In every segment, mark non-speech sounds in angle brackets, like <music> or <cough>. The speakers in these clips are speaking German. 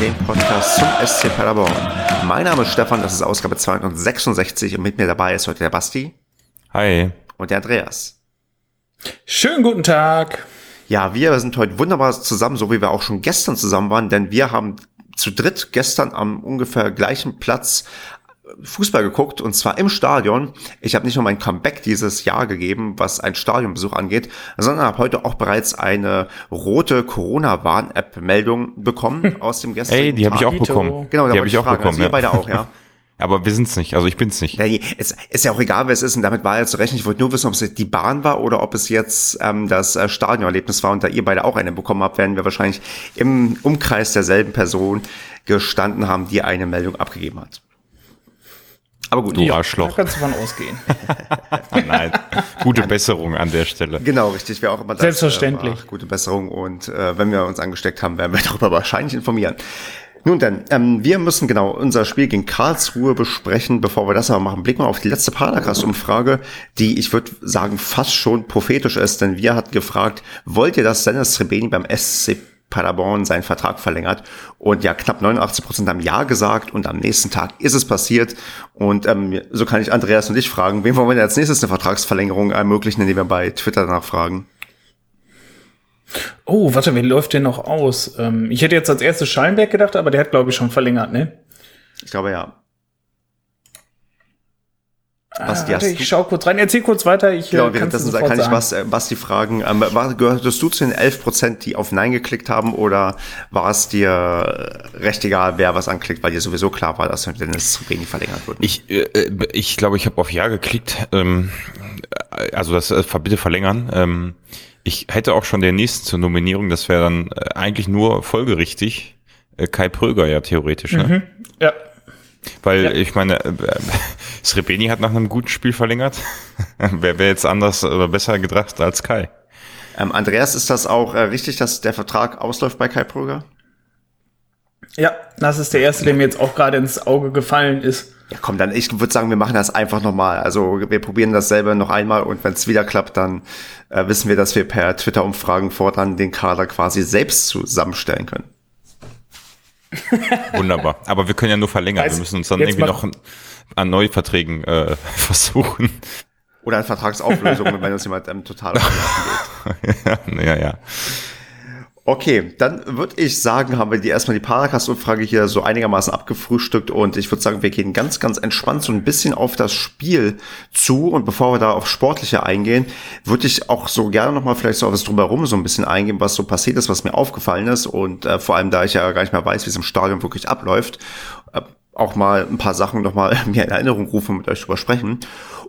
dem Podcast zum SC Paderborn. Mein Name ist Stefan, das ist Ausgabe 266 und mit mir dabei ist heute der Basti. Hi. Und der Andreas. Schönen guten Tag. Ja, wir sind heute wunderbar zusammen, so wie wir auch schon gestern zusammen waren, denn wir haben zu dritt gestern am ungefähr gleichen Platz Fußball geguckt und zwar im Stadion. Ich habe nicht nur mein Comeback dieses Jahr gegeben, was ein Stadionbesuch angeht, sondern habe heute auch bereits eine rote Corona-Warn-App-Meldung bekommen aus dem gestrigen Ey, die habe ich auch bekommen. Genau, die habe ich auch fragen. bekommen. Also ja. beide auch, ja. <laughs> Aber wir sind's nicht, also ich bin's nicht. Ja, es ist ja auch egal, wer es ist und damit war ja zu rechnen. Ich wollte nur wissen, ob es die Bahn war oder ob es jetzt ähm, das äh, Stadionerlebnis war und da ihr beide auch eine bekommen habt, werden wir wahrscheinlich im Umkreis derselben Person gestanden haben, die eine Meldung abgegeben hat. Aber gut, du ja, Arschloch. Da kannst du von ausgehen. <laughs> Nein, gute Besserung an der Stelle. Genau, richtig. Wir auch immer das, Selbstverständlich. Äh, gute Besserung und äh, wenn wir uns angesteckt haben, werden wir <laughs> darüber wahrscheinlich informieren. Nun denn, ähm, wir müssen genau unser Spiel gegen Karlsruhe besprechen. Bevor wir das aber machen, blicken wir auf die letzte Paracast-Umfrage, die ich würde sagen fast schon prophetisch ist, denn wir hatten gefragt, wollt ihr, dass Dennis Trebeni beim SC Paderborn seinen Vertrag verlängert. Und ja, knapp 89 Prozent haben Ja gesagt und am nächsten Tag ist es passiert. Und ähm, so kann ich Andreas und dich fragen, wem wollen wir denn als nächstes eine Vertragsverlängerung ermöglichen, indem wir bei Twitter danach fragen? Oh, warte, wie läuft der noch aus? Ähm, ich hätte jetzt als erstes Schallenberg gedacht, aber der hat, glaube ich, schon verlängert, ne? Ich glaube ja. Basti, ah, ich schau kurz rein. Erzähl kurz weiter. Ich, genau, währenddessen kann sagen. ich was, äh, Basti fragen. Ähm, war, gehörtest du zu den 11 Prozent, die auf Nein geklickt haben oder war es dir recht egal, wer was anklickt, weil dir sowieso klar war, dass Dennis zu wenig verlängert wird? Ich, äh, ich glaube, ich habe auf Ja geklickt. Ähm, also das äh, bitte verlängern. Ähm, ich hätte auch schon den nächsten zur Nominierung, das wäre dann äh, eigentlich nur folgerichtig. Äh, Kai Pröger ja theoretisch, ne? Mhm. Ja, weil ja. ich meine, äh, <laughs> Srebeni hat nach einem guten Spiel verlängert. <laughs> Wer wäre jetzt anders oder besser gedacht als Kai? Ähm, Andreas, ist das auch äh, richtig, dass der Vertrag ausläuft bei Kai Pröger? Ja, das ist der erste, der mir jetzt auch gerade ins Auge gefallen ist. Ja, komm, dann ich würde sagen, wir machen das einfach nochmal. Also wir probieren dasselbe noch einmal und wenn es wieder klappt, dann äh, wissen wir, dass wir per Twitter-Umfragen fortan den Kader quasi selbst zusammenstellen können. <laughs> Wunderbar. Aber wir können ja nur verlängern. Also, wir müssen uns dann irgendwie noch an Neuverträgen äh, <laughs> versuchen. Oder an Vertragsauflösungen, <laughs> wenn uns jemand ähm, total geht. ja, ja, ja. Okay, dann würde ich sagen, haben wir die erstmal die Paracast-Umfrage hier so einigermaßen abgefrühstückt und ich würde sagen, wir gehen ganz, ganz entspannt so ein bisschen auf das Spiel zu und bevor wir da auf Sportliche eingehen, würde ich auch so gerne nochmal vielleicht so auf das Drumherum so ein bisschen eingehen, was so passiert ist, was mir aufgefallen ist und äh, vor allem, da ich ja gar nicht mehr weiß, wie es im Stadion wirklich abläuft, äh, auch mal ein paar Sachen nochmal <laughs> mir in Erinnerung rufen und mit euch drüber sprechen.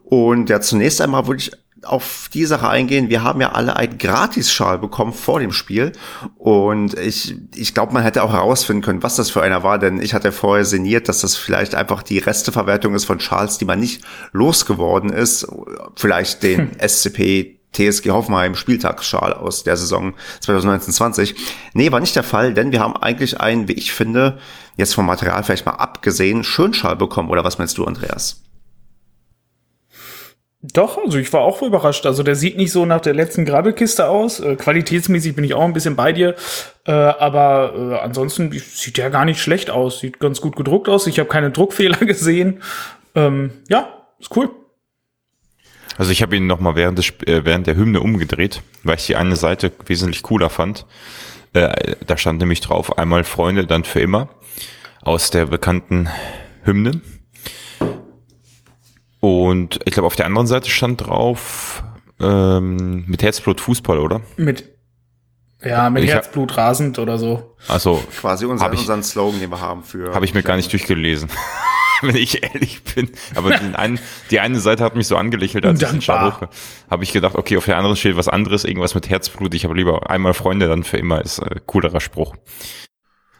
Und ja, zunächst einmal würde ich auf die Sache eingehen. Wir haben ja alle einen Gratisschal bekommen vor dem Spiel. Und ich, ich glaube, man hätte auch herausfinden können, was das für einer war, denn ich hatte vorher sinniert, dass das vielleicht einfach die Resteverwertung ist von Schals, die man nicht losgeworden ist. Vielleicht den hm. SCP TSG Hoffenheim Spieltagsschal aus der Saison 2019-20. Nee, war nicht der Fall, denn wir haben eigentlich einen, wie ich finde, jetzt vom Material vielleicht mal abgesehen, Schönschal bekommen. Oder was meinst du, Andreas? Doch, also ich war auch überrascht. Also der sieht nicht so nach der letzten Grabbelkiste aus. Äh, qualitätsmäßig bin ich auch ein bisschen bei dir. Äh, aber äh, ansonsten sieht der gar nicht schlecht aus. Sieht ganz gut gedruckt aus. Ich habe keine Druckfehler <laughs> gesehen. Ähm, ja, ist cool. Also ich habe ihn nochmal während, des, äh, während der Hymne umgedreht, weil ich die eine Seite wesentlich cooler fand. Äh, da stand nämlich drauf, einmal Freunde, dann für immer. Aus der bekannten Hymne. Und ich glaube, auf der anderen Seite stand drauf ähm, mit Herzblut Fußball, oder? Mit ja, mit ich Herzblut rasend oder so. Also quasi unser, ich, unseren Slogan, den wir haben für. Habe ich mir gar nicht durchgelesen, <laughs> wenn ich ehrlich bin. Aber den einen, die eine Seite hat mich so angelächelt, als ich den Schabuch habe ich gedacht, okay, auf der anderen steht was anderes, irgendwas mit Herzblut. Ich habe lieber einmal Freunde, dann für immer ist äh, coolerer Spruch.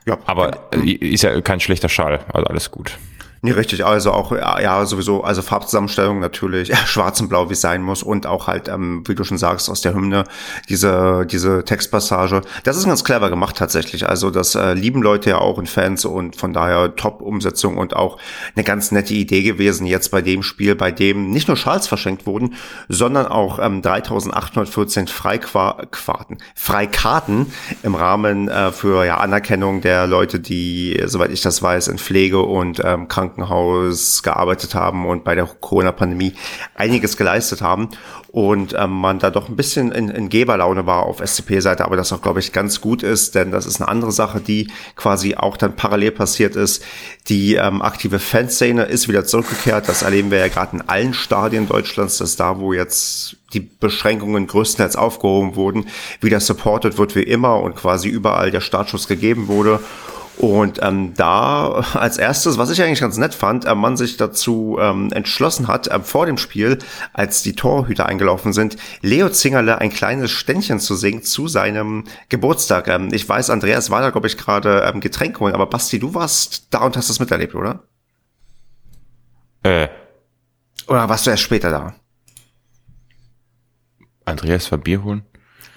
Ja, aber genau. ist ja kein schlechter Schal, also alles gut. Nee, richtig, also auch, ja, sowieso, also Farbzusammenstellung natürlich, <laughs> schwarz und blau, wie es sein muss und auch halt, ähm, wie du schon sagst, aus der Hymne, diese, diese Textpassage. Das ist ganz clever gemacht tatsächlich. Also das äh, lieben Leute ja auch und Fans und von daher Top-Umsetzung und auch eine ganz nette Idee gewesen jetzt bei dem Spiel, bei dem nicht nur Schals verschenkt wurden, sondern auch ähm, 3814 Freiquarten, Freikarten im Rahmen äh, für ja, Anerkennung der Leute, die, soweit ich das weiß, in Pflege und ähm, gearbeitet haben und bei der Corona-Pandemie einiges geleistet haben und ähm, man da doch ein bisschen in, in Geberlaune war auf SCP-Seite, aber das auch, glaube ich, ganz gut ist, denn das ist eine andere Sache, die quasi auch dann parallel passiert ist. Die ähm, aktive Fanszene ist wieder zurückgekehrt. Das erleben wir ja gerade in allen Stadien Deutschlands, dass da, wo jetzt die Beschränkungen größtenteils aufgehoben wurden, wieder supported wird wie immer und quasi überall der Startschuss gegeben wurde. Und ähm, da als erstes, was ich eigentlich ganz nett fand, äh, man sich dazu ähm, entschlossen hat, äh, vor dem Spiel, als die Torhüter eingelaufen sind, Leo Zingerle ein kleines Ständchen zu singen zu seinem Geburtstag. Ähm, ich weiß, Andreas war da, glaube ich, gerade ähm, Getränk holen, aber Basti, du warst da und hast das miterlebt, oder? Äh. Oder warst du erst später da? Andreas war Bier holen?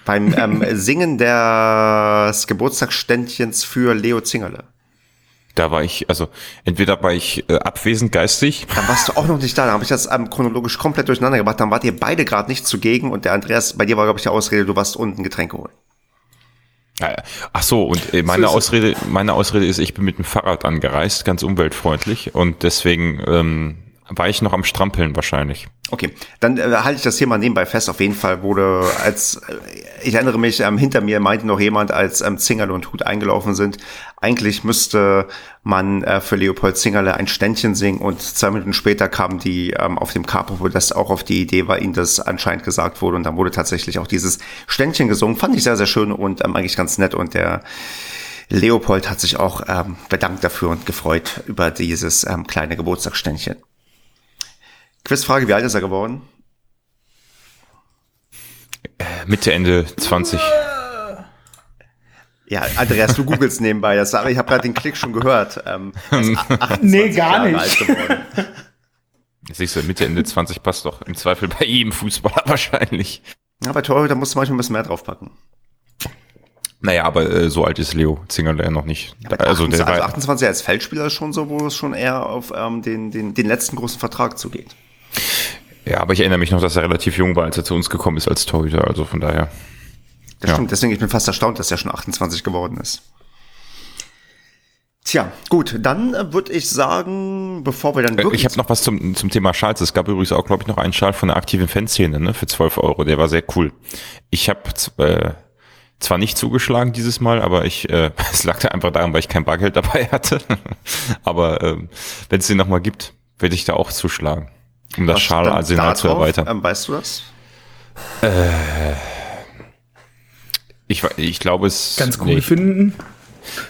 Beim ähm, <laughs> Singen des Geburtstagsständchens für Leo Zingerle. Da war ich, also entweder war ich äh, abwesend geistig. Dann warst du auch noch nicht da. Dann habe ich das ähm, chronologisch komplett durcheinander gemacht. Dann wart ihr beide gerade nicht zugegen und der Andreas, bei dir war, glaube ich, die Ausrede, du warst unten Getränke holen. Ach so, und äh, meine Ausrede, meine Ausrede ist, ich bin mit dem Fahrrad angereist, ganz umweltfreundlich und deswegen ähm, war ich noch am Strampeln wahrscheinlich. Okay, dann äh, halte ich das hier mal nebenbei fest. Auf jeden Fall wurde, als äh, ich erinnere mich, ähm, hinter mir meinte noch jemand, als ähm, Zingerle und Hut eingelaufen sind, eigentlich müsste man äh, für Leopold Zingerle ein Ständchen singen und zwei Minuten später kam die ähm, auf dem Capo, wo das auch auf die Idee war, ihnen das anscheinend gesagt wurde und dann wurde tatsächlich auch dieses Ständchen gesungen. Fand ich sehr, sehr schön und ähm, eigentlich ganz nett und der Leopold hat sich auch ähm, bedankt dafür und gefreut über dieses ähm, kleine Geburtstagsständchen. Quizfrage, wie alt ist er geworden? Äh, Mitte, Ende 20. Ja, Andreas, du googelst nebenbei. Das, aber ich habe gerade den Klick schon gehört. Ähm, <laughs> nee, gar Jahre nicht. Siehst du, Mitte, Ende 20 passt doch im Zweifel bei jedem Fußballer <laughs> wahrscheinlich. Ja, bei Torhüter musst du manchmal ein bisschen mehr draufpacken. Naja, aber äh, so alt ist Leo Zingerle noch nicht. Ja, also, 28, der also 28 als Feldspieler ist schon so, wo es schon eher auf ähm, den, den, den letzten großen Vertrag zugeht. Ja, aber ich erinnere mich noch, dass er relativ jung war, als er zu uns gekommen ist als Torhüter. Also von daher. Das ja. stimmt, deswegen ich bin fast erstaunt, dass er schon 28 geworden ist. Tja, gut, dann äh, würde ich sagen, bevor wir dann wirklich... Ich habe noch was zum, zum Thema Schals. Es gab übrigens auch, glaube ich, noch einen Schal von der aktiven Fanszene ne, für 12 Euro. Der war sehr cool. Ich habe äh, zwar nicht zugeschlagen dieses Mal, aber ich, äh, <laughs> es lag da einfach daran, weil ich kein Bargeld dabei hatte. <laughs> aber äh, wenn es den nochmal gibt, werde ich da auch zuschlagen. Um das Schalarsenal zu erweitern. Ähm, weißt du das? Äh, ich, ich glaube es. Ganz cool nee, finden.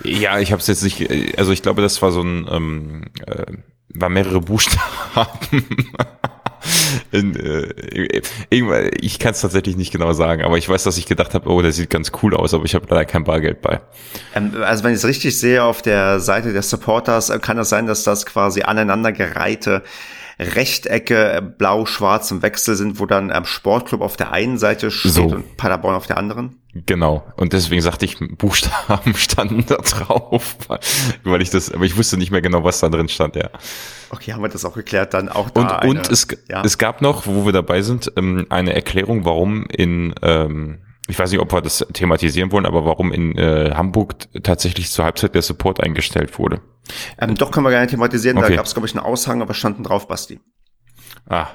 Ja, ich habe es jetzt nicht. Also ich glaube, das war so ein ähm, äh, war mehrere Buchstaben. <laughs> In, äh, irgendwann, ich kann es tatsächlich nicht genau sagen, aber ich weiß, dass ich gedacht habe, oh, der sieht ganz cool aus, aber ich habe leider kein Bargeld bei. Ähm, also wenn ich es richtig sehe auf der Seite der Supporters, äh, kann es das sein, dass das quasi aneinandergereihte Rechtecke blau-schwarz im Wechsel sind, wo dann ähm, Sportclub auf der einen Seite steht so. und Paderborn auf der anderen? Genau. Und deswegen sagte ich, Buchstaben <laughs> standen da drauf, weil ich das, aber ich wusste nicht mehr genau, was da drin stand, ja. Okay, haben wir das auch geklärt, dann auch da Und, eine, und es, ja. es gab noch, wo wir dabei sind, ähm, eine Erklärung, warum in, ähm, ich weiß nicht, ob wir das thematisieren wollen, aber warum in äh, Hamburg tatsächlich zur Halbzeit der Support eingestellt wurde. Ähm, doch, können wir gerne thematisieren. Okay. Da gab es, glaube ich, einen Aushang, aber standen drauf, Basti. Ah,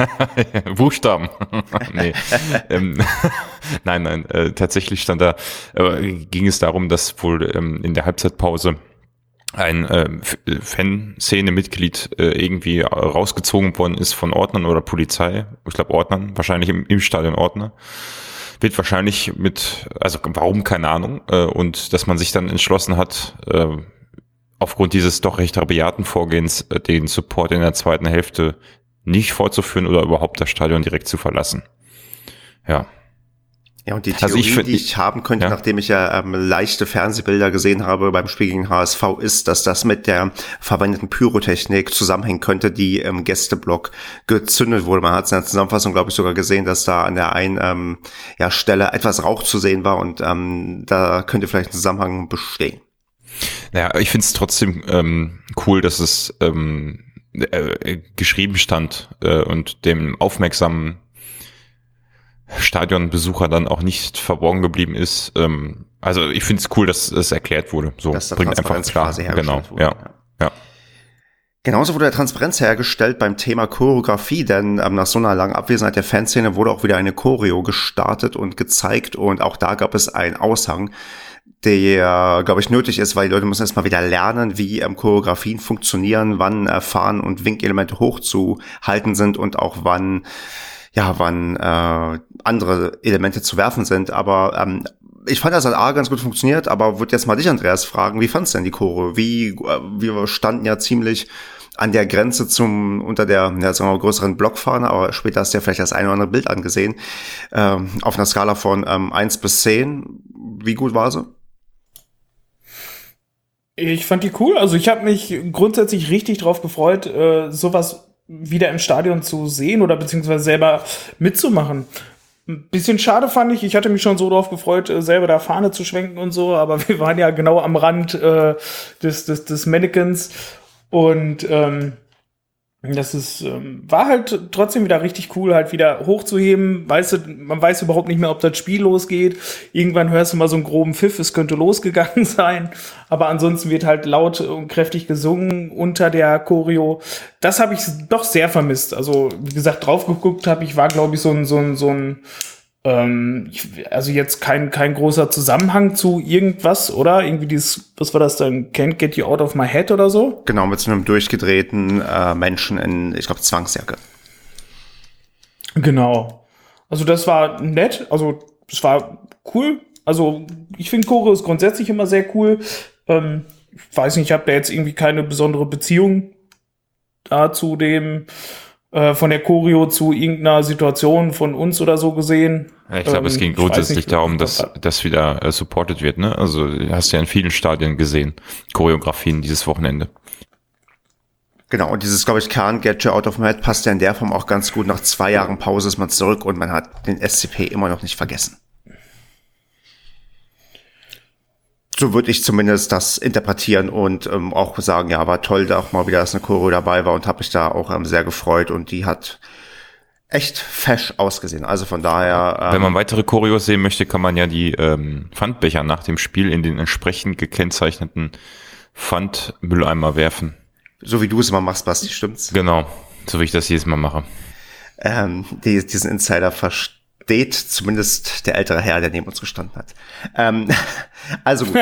<laughs> Buchstaben. <laughs> nee. ähm, <laughs> nein, nein, äh, tatsächlich stand da, äh, ging es darum, dass wohl ähm, in der Halbzeitpause ein äh, Fanszene-Mitglied äh, irgendwie rausgezogen worden ist von Ordnern oder Polizei. Ich glaube Ordnern, wahrscheinlich im, im Stadion Ordner wird wahrscheinlich mit, also warum, keine Ahnung, äh, und dass man sich dann entschlossen hat, äh, aufgrund dieses doch recht rabiaten Vorgehens äh, den Support in der zweiten Hälfte nicht fortzuführen oder überhaupt das Stadion direkt zu verlassen. Ja. Ja, und die Theorie, also ich find, die ich haben könnte, ja. nachdem ich ja ähm, leichte Fernsehbilder gesehen habe beim Spiel gegen HSV, ist, dass das mit der verwendeten Pyrotechnik zusammenhängen könnte, die im Gästeblock gezündet wurde. Man hat es in der Zusammenfassung, glaube ich, sogar gesehen, dass da an der einen ähm, ja, Stelle etwas Rauch zu sehen war und ähm, da könnte vielleicht ein Zusammenhang bestehen. Naja, ich finde es trotzdem ähm, cool, dass es ähm, äh, geschrieben stand äh, und dem aufmerksamen Stadionbesucher dann auch nicht verborgen geblieben ist. Ähm, also ich finde es cool, dass es erklärt wurde. So dass bringt einfach klar. Genau, wurde, ja. ja. ja. Genauso wurde der Transparenz hergestellt beim Thema Choreografie, denn ähm, nach so einer langen Abwesenheit der Fanszene wurde auch wieder eine Choreo gestartet und gezeigt und auch da gab es einen Aushang, der, glaube ich, nötig ist, weil die Leute müssen erstmal wieder lernen, wie ähm, Choreografien funktionieren, wann äh, Fahren und Winkelemente hochzuhalten sind und auch wann ja, wann äh, andere Elemente zu werfen sind. Aber ähm, ich fand, das hat A ganz gut funktioniert, aber würde jetzt mal dich, Andreas, fragen, wie fandst du denn die Chore? Wie, äh, wir standen ja ziemlich an der Grenze zum, unter der, ja, sagen wir mal, größeren Blockfahne, aber später hast du ja vielleicht das eine oder andere Bild angesehen, ähm, auf einer Skala von ähm, 1 bis 10. Wie gut war sie? Ich fand die cool. Also ich habe mich grundsätzlich richtig drauf gefreut, äh, sowas wieder im Stadion zu sehen oder beziehungsweise selber mitzumachen. Ein bisschen schade fand ich, ich hatte mich schon so drauf gefreut, äh, selber da Fahne zu schwenken und so, aber <laughs> wir waren ja genau am Rand äh, des, des, des Mannequins und ähm, das ist, ähm, war halt trotzdem wieder richtig cool, halt wieder hochzuheben. Weißt du, man weiß überhaupt nicht mehr, ob das Spiel losgeht. Irgendwann hörst du mal so einen groben Pfiff, es könnte <laughs> losgegangen sein. Aber ansonsten wird halt laut und kräftig gesungen unter der Choreo. Das habe ich doch sehr vermisst. Also, wie gesagt, drauf geguckt habe ich, war, glaube ich, so ein, so ein, so ein ähm, also jetzt kein, kein großer Zusammenhang zu irgendwas, oder? Irgendwie dieses, was war das dann? Can't get you out of my head oder so? Genau, mit so einem durchgedrehten äh, Menschen in, ich glaube, Zwangsjacke. Genau. Also das war nett, also es war cool. Also ich finde Choreo ist grundsätzlich immer sehr cool. Ähm, ich weiß nicht, ich habe da jetzt irgendwie keine besondere Beziehung da zu dem äh, von der Choreo zu irgendeiner Situation von uns oder so gesehen. Ja, ich glaube, ähm, es ging grundsätzlich nicht, darum, dass das wieder äh, supported wird. Ne? Also hast du ja in vielen Stadien gesehen, Choreografien dieses Wochenende. Genau, und dieses, glaube ich, Kern Get You Out of My Head passt ja in der Form auch ganz gut. Nach zwei Jahren Pause ist man zurück und man hat den SCP immer noch nicht vergessen. So würde ich zumindest das interpretieren und ähm, auch sagen, ja, war toll, da auch mal wieder, dass eine Choreo dabei war und habe mich da auch ähm, sehr gefreut und die hat echt fesch ausgesehen. Also von daher. Ähm, Wenn man weitere Choreos sehen möchte, kann man ja die ähm, Pfandbecher nach dem Spiel in den entsprechend gekennzeichneten Pfandmülleimer werfen. So wie du es immer machst, Basti, stimmt's? Genau, so wie ich das jedes Mal mache. Ähm, die, diesen Insider verstehe steht zumindest der ältere Herr, der neben uns gestanden hat. Ähm, also gut,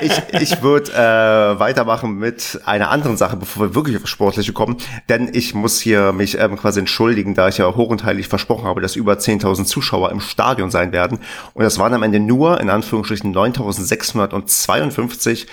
ich, ich würde äh, weitermachen mit einer anderen Sache, bevor wir wirklich auf Sportliche kommen, denn ich muss hier mich ähm, quasi entschuldigen, da ich ja hoch und heilig versprochen habe, dass über 10.000 Zuschauer im Stadion sein werden und das waren am Ende nur in Anführungsstrichen 9.652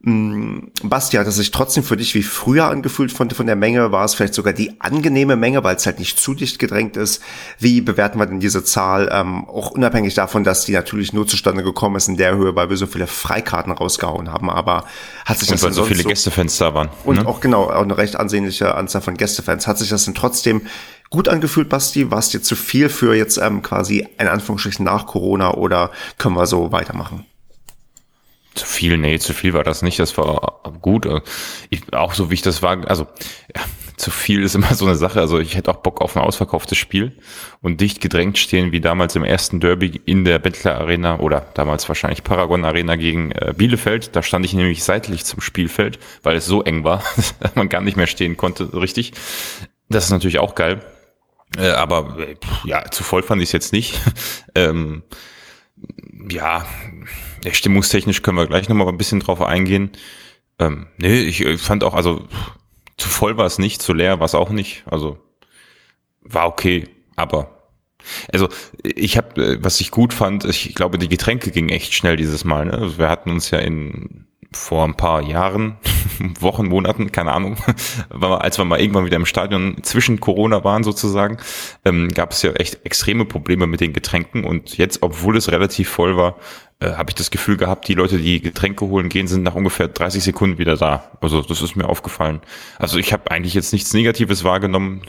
Mm, Basti, hat es sich trotzdem für dich wie früher angefühlt von, von der Menge? War es vielleicht sogar die angenehme Menge, weil es halt nicht zu dicht gedrängt ist? Wie bewerten wir denn diese Zahl? Ähm, auch unabhängig davon, dass die natürlich nur zustande gekommen ist in der Höhe, weil wir so viele Freikarten rausgehauen haben. Aber hat sich und das weil so viele so, Gästefans da waren. Und ne? auch genau, auch eine recht ansehnliche Anzahl von Gästefans. Hat sich das denn trotzdem gut angefühlt, Basti? War es dir zu viel für jetzt ähm, quasi in Anführungsstrichen nach Corona oder können wir so weitermachen? Zu viel, nee, zu viel war das nicht. Das war gut. Ich, auch so wie ich das war, also ja, zu viel ist immer so eine Sache. Also ich hätte auch Bock auf ein ausverkauftes Spiel und dicht gedrängt stehen, wie damals im ersten Derby in der Bettler Arena oder damals wahrscheinlich Paragon Arena gegen äh, Bielefeld. Da stand ich nämlich seitlich zum Spielfeld, weil es so eng war, <laughs> dass man gar nicht mehr stehen konnte, richtig. Das ist natürlich auch geil. Äh, aber äh, ja, zu voll fand ich es jetzt nicht. <laughs> ähm, ja, stimmungstechnisch können wir gleich nochmal ein bisschen drauf eingehen. Ähm, nee, ich, ich fand auch, also zu voll war es nicht, zu leer war es auch nicht. Also war okay, aber also ich habe, äh, was ich gut fand, ich glaube, die Getränke gingen echt schnell dieses Mal. Ne? Also wir hatten uns ja in vor ein paar Jahren, <laughs> Wochen, Monaten, keine Ahnung, als wir mal irgendwann wieder im Stadion zwischen Corona waren sozusagen, ähm, gab es ja echt extreme Probleme mit den Getränken und jetzt, obwohl es relativ voll war, äh, habe ich das Gefühl gehabt, die Leute, die Getränke holen gehen, sind nach ungefähr 30 Sekunden wieder da. Also das ist mir aufgefallen. Also ich habe eigentlich jetzt nichts Negatives wahrgenommen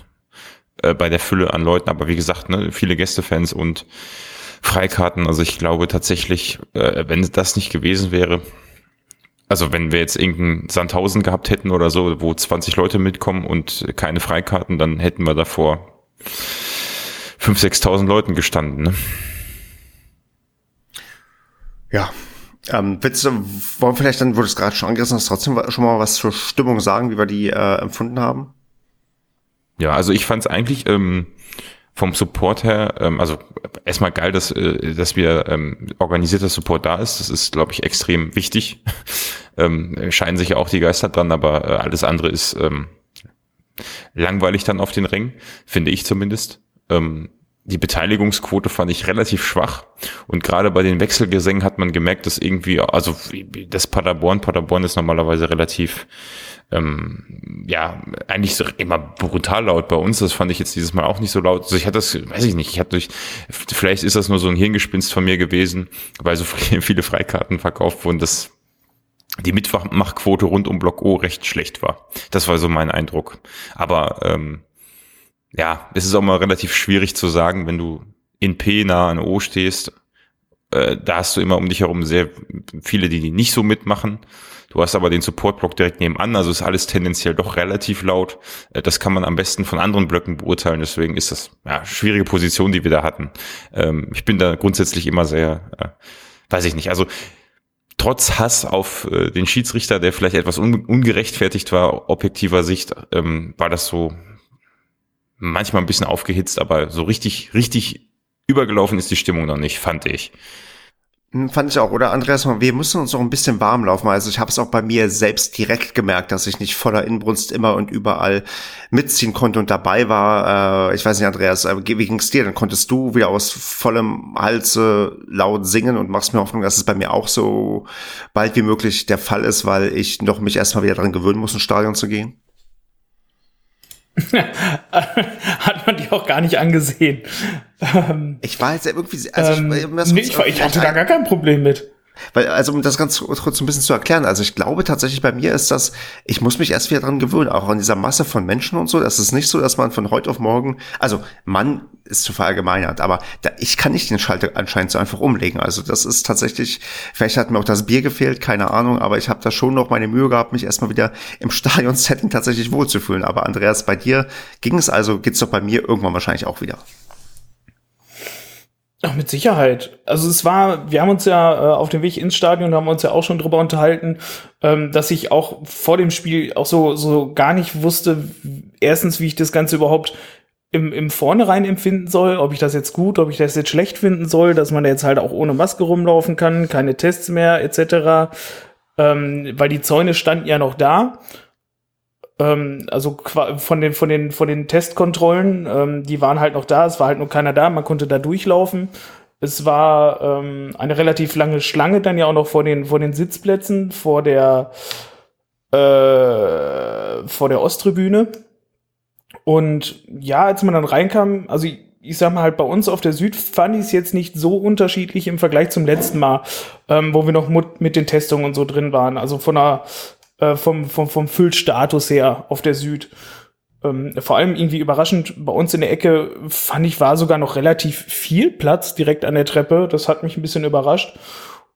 äh, bei der Fülle an Leuten, aber wie gesagt, ne, viele Gästefans und Freikarten. Also ich glaube tatsächlich, äh, wenn das nicht gewesen wäre, also wenn wir jetzt irgendein Sandhausen gehabt hätten oder so, wo 20 Leute mitkommen und keine Freikarten, dann hätten wir davor 5.000, 6.000 Leuten gestanden. Ne? Ja. Ähm, willst du, wollen wir vielleicht dann, wo du es gerade schon angerissen hast, trotzdem schon mal was zur Stimmung sagen, wie wir die äh, empfunden haben? Ja, also ich fand es eigentlich ähm, vom Support her, ähm, also erstmal geil, dass, äh, dass wir ähm, organisierter Support da ist. Das ist, glaube ich, extrem wichtig. <laughs> ähm, scheinen sich ja auch die Geister dran, aber äh, alles andere ist ähm, langweilig dann auf den Rängen, finde ich zumindest. Ähm, die Beteiligungsquote fand ich relativ schwach. Und gerade bei den Wechselgesängen hat man gemerkt, dass irgendwie, also das Paderborn, Paderborn ist normalerweise relativ, ähm, ja, eigentlich so immer brutal laut bei uns. Das fand ich jetzt dieses Mal auch nicht so laut. Also ich hatte das, weiß ich nicht, ich hatte durch, vielleicht ist das nur so ein Hirngespinst von mir gewesen, weil so <laughs> viele Freikarten verkauft wurden, dass die Mitmachquote rund um Block O recht schlecht war. Das war so mein Eindruck. Aber ähm, ja, es ist auch mal relativ schwierig zu sagen, wenn du in P nah an O stehst, äh, da hast du immer um dich herum sehr viele, die nicht so mitmachen. Du hast aber den Supportblock direkt nebenan, also ist alles tendenziell doch relativ laut. Äh, das kann man am besten von anderen Blöcken beurteilen, deswegen ist das ja schwierige Position, die wir da hatten. Ähm, ich bin da grundsätzlich immer sehr, äh, weiß ich nicht, also trotz Hass auf äh, den Schiedsrichter, der vielleicht etwas un ungerechtfertigt war, objektiver Sicht, ähm, war das so manchmal ein bisschen aufgehitzt, aber so richtig, richtig übergelaufen ist die Stimmung noch nicht, fand ich. Hm, fand ich auch, oder Andreas, wir müssen uns auch ein bisschen warm laufen. Also ich habe es auch bei mir selbst direkt gemerkt, dass ich nicht voller Inbrunst immer und überall mitziehen konnte und dabei war. Äh, ich weiß nicht, Andreas, äh, wie ging's dir? Dann konntest du wieder aus vollem Halse laut singen und machst mir Hoffnung, dass es bei mir auch so bald wie möglich der Fall ist, weil ich noch mich erstmal wieder dran gewöhnen muss, ins Stadion zu gehen. <laughs> Hat man die auch gar nicht angesehen. Ähm, ich war jetzt irgendwie, also ähm, ich, nee, ich, ich hatte da gar kein Problem mit. Weil, also um das ganz kurz ein bisschen zu erklären, also ich glaube tatsächlich bei mir ist das, ich muss mich erst wieder dran gewöhnen, auch an dieser Masse von Menschen und so. Das ist nicht so, dass man von heute auf morgen, also Mann ist zu verallgemeinert, aber da, ich kann nicht den Schalter anscheinend so einfach umlegen. Also das ist tatsächlich, vielleicht hat mir auch das Bier gefehlt, keine Ahnung, aber ich habe da schon noch meine Mühe gehabt, mich erstmal wieder im <laughs> Stadion-Setting tatsächlich wohlzufühlen. Aber Andreas, bei dir ging es also, geht's doch bei mir irgendwann wahrscheinlich auch wieder. Ach, mit Sicherheit. Also es war, wir haben uns ja äh, auf dem Weg ins Stadion, haben uns ja auch schon drüber unterhalten, ähm, dass ich auch vor dem Spiel auch so, so gar nicht wusste, erstens, wie ich das Ganze überhaupt im, im Vornherein empfinden soll, ob ich das jetzt gut, ob ich das jetzt schlecht finden soll, dass man da jetzt halt auch ohne Maske rumlaufen kann, keine Tests mehr, etc. Ähm, weil die Zäune standen ja noch da ähm, also von den, von den, von den Testkontrollen, ähm, die waren halt noch da, es war halt nur keiner da, man konnte da durchlaufen. Es war ähm, eine relativ lange Schlange dann ja auch noch vor den, vor den Sitzplätzen, vor der, äh, vor der Osttribüne. Und ja, als man dann reinkam, also ich, ich sag mal halt bei uns auf der Süd fand ich es jetzt nicht so unterschiedlich im Vergleich zum letzten Mal, ähm, wo wir noch mit, den Testungen und so drin waren. Also von der äh, vom, vom, vom Füllstatus her auf der Süd. Ähm, vor allem irgendwie überraschend, bei uns in der Ecke fand ich, war sogar noch relativ viel Platz direkt an der Treppe. Das hat mich ein bisschen überrascht.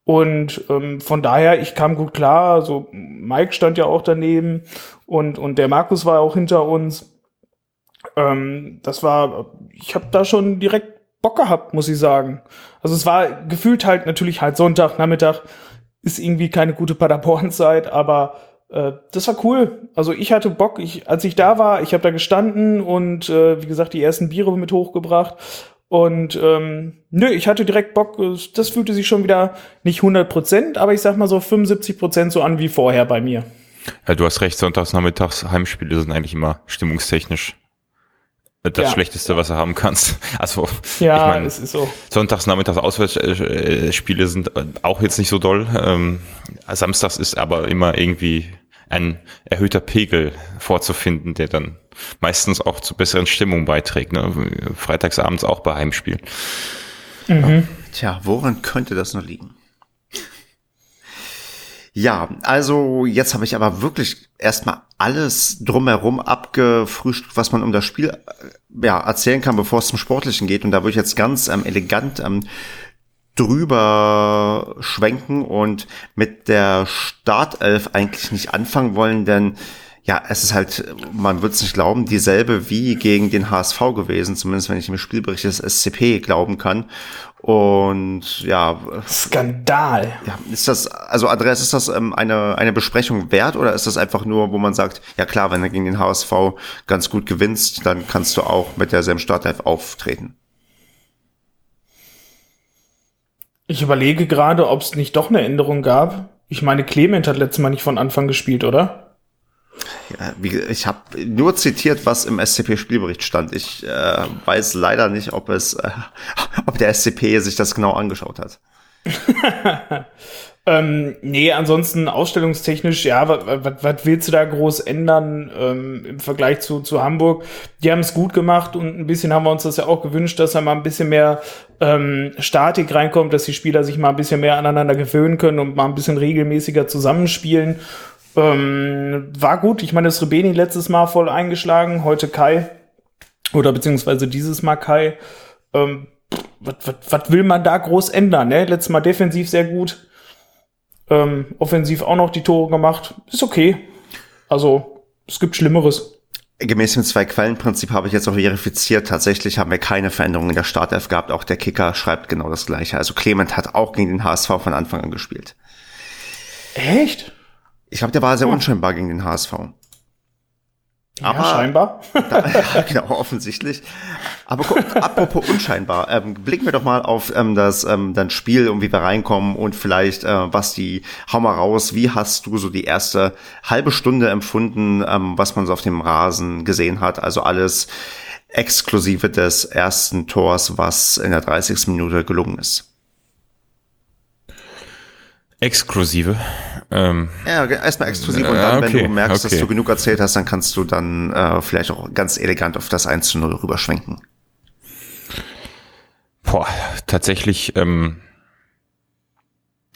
Und ähm, von daher, ich kam gut klar. Also Mike stand ja auch daneben und, und der Markus war auch hinter uns. Ähm, das war, ich habe da schon direkt Bock gehabt, muss ich sagen. Also es war gefühlt halt natürlich halt Sonntag, Nachmittag ist irgendwie keine gute Paderborn-Zeit, aber äh, das war cool. Also ich hatte Bock, ich, als ich da war, ich habe da gestanden und äh, wie gesagt die ersten Biere mit hochgebracht. Und ähm, nö, ich hatte direkt Bock. Das fühlte sich schon wieder nicht 100 Prozent, aber ich sag mal so 75 Prozent so an wie vorher bei mir. Ja, du hast recht, sonntags, nachmittags, Heimspiele sind eigentlich immer stimmungstechnisch das ja. Schlechteste, was du haben kannst. <laughs> Also, ja, ich mein, es ist so. Sonntags, Nachmittags Auswärtsspiele sind auch jetzt nicht so doll. Ähm, Samstags ist aber immer irgendwie ein erhöhter Pegel vorzufinden, der dann meistens auch zu besseren Stimmungen beiträgt. Ne? Freitagsabends auch bei Heimspielen. Mhm. Tja, woran könnte das nur liegen? Ja, also jetzt habe ich aber wirklich erstmal alles drumherum abgefrühstückt, was man um das Spiel äh, ja, erzählen kann, bevor es zum Sportlichen geht. Und da würde ich jetzt ganz ähm, elegant ähm, drüber schwenken und mit der Startelf eigentlich nicht anfangen wollen, denn ja, es ist halt, man wird es nicht glauben, dieselbe wie gegen den HSV gewesen, zumindest wenn ich im Spielbericht des SCP glauben kann. Und ja. Skandal. Ja, ist das, also Andreas, ist das ähm, eine, eine Besprechung wert oder ist das einfach nur, wo man sagt, ja klar, wenn du gegen den HSV ganz gut gewinnst, dann kannst du auch mit derselben Startelf auftreten? Ich überlege gerade, ob es nicht doch eine Änderung gab. Ich meine, Clement hat letztes Mal nicht von Anfang gespielt, oder? Ich habe nur zitiert, was im SCP-Spielbericht stand. Ich äh, weiß leider nicht, ob es, äh, <laughs> ob der SCP sich das genau angeschaut hat. <laughs> ähm, nee, ansonsten ausstellungstechnisch, ja, was willst du da groß ändern ähm, im Vergleich zu, zu Hamburg? Die haben es gut gemacht und ein bisschen haben wir uns das ja auch gewünscht, dass da mal ein bisschen mehr ähm, Statik reinkommt, dass die Spieler sich mal ein bisschen mehr aneinander gewöhnen können und mal ein bisschen regelmäßiger zusammenspielen. Ähm, war gut. Ich meine, das Rebeni letztes Mal voll eingeschlagen, heute Kai. Oder beziehungsweise dieses Mal Kai. Ähm, was will man da groß ändern? Ne? Letztes Mal defensiv sehr gut. Ähm, offensiv auch noch die Tore gemacht. Ist okay. Also, es gibt Schlimmeres. Gemäß dem Zwei-Quellen-Prinzip habe ich jetzt auch verifiziert. Tatsächlich haben wir keine Veränderungen in der Startelf gehabt. Auch der Kicker schreibt genau das Gleiche. Also Clement hat auch gegen den HSV von Anfang an gespielt. Echt? Ich glaube, der war sehr hm. unscheinbar gegen den HSV. Ja, Aber, scheinbar. <laughs> Da, ja, genau, offensichtlich. Aber guck, apropos unscheinbar, ähm, blicken wir doch mal auf ähm, das ähm, dann Spiel und wie wir reinkommen und vielleicht äh, was die, hau mal raus, wie hast du so die erste halbe Stunde empfunden, ähm, was man so auf dem Rasen gesehen hat? Also alles exklusive des ersten Tors, was in der 30. Minute gelungen ist. Exklusive. Ähm, ja, erstmal exklusiv und dann, okay, wenn du merkst, okay. dass du genug erzählt hast, dann kannst du dann äh, vielleicht auch ganz elegant auf das 1 zu 0 rüberschwenken. Boah, tatsächlich, ähm,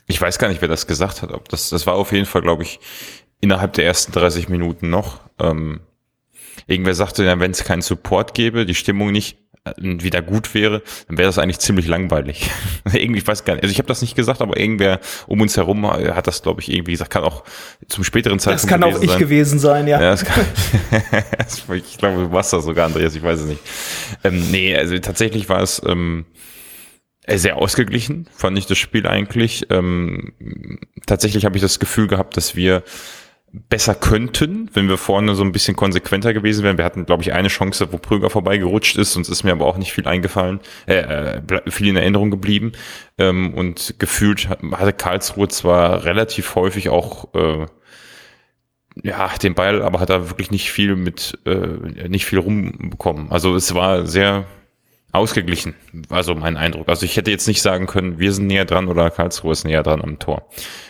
ich weiß gar nicht, wer das gesagt hat. Ob das, das war auf jeden Fall, glaube ich, innerhalb der ersten 30 Minuten noch. Ähm, irgendwer sagte ja, wenn es keinen Support gäbe, die Stimmung nicht, wieder gut wäre, dann wäre das eigentlich ziemlich langweilig. <laughs> irgendwie, ich weiß gar nicht, also ich habe das nicht gesagt, aber irgendwer um uns herum hat das, glaube ich, irgendwie gesagt, kann auch zum späteren Zeitpunkt Das kann auch ich sein. gewesen sein, ja. ja das kann, <laughs> ich glaube, du warst das sogar, Andreas, ich weiß es nicht. Ähm, nee, also tatsächlich war es ähm, sehr ausgeglichen, fand ich das Spiel eigentlich. Ähm, tatsächlich habe ich das Gefühl gehabt, dass wir besser könnten, wenn wir vorne so ein bisschen konsequenter gewesen wären. Wir hatten, glaube ich, eine Chance, wo Prüger vorbeigerutscht ist, sonst ist mir aber auch nicht viel eingefallen, äh, äh viel in Erinnerung geblieben. Ähm, und gefühlt hatte Karlsruhe zwar relativ häufig auch äh, ja, den Ball, aber hat da wirklich nicht viel mit, äh, nicht viel rumbekommen. Also es war sehr ausgeglichen, also mein Eindruck. Also ich hätte jetzt nicht sagen können, wir sind näher dran oder Karlsruhe ist näher dran am Tor.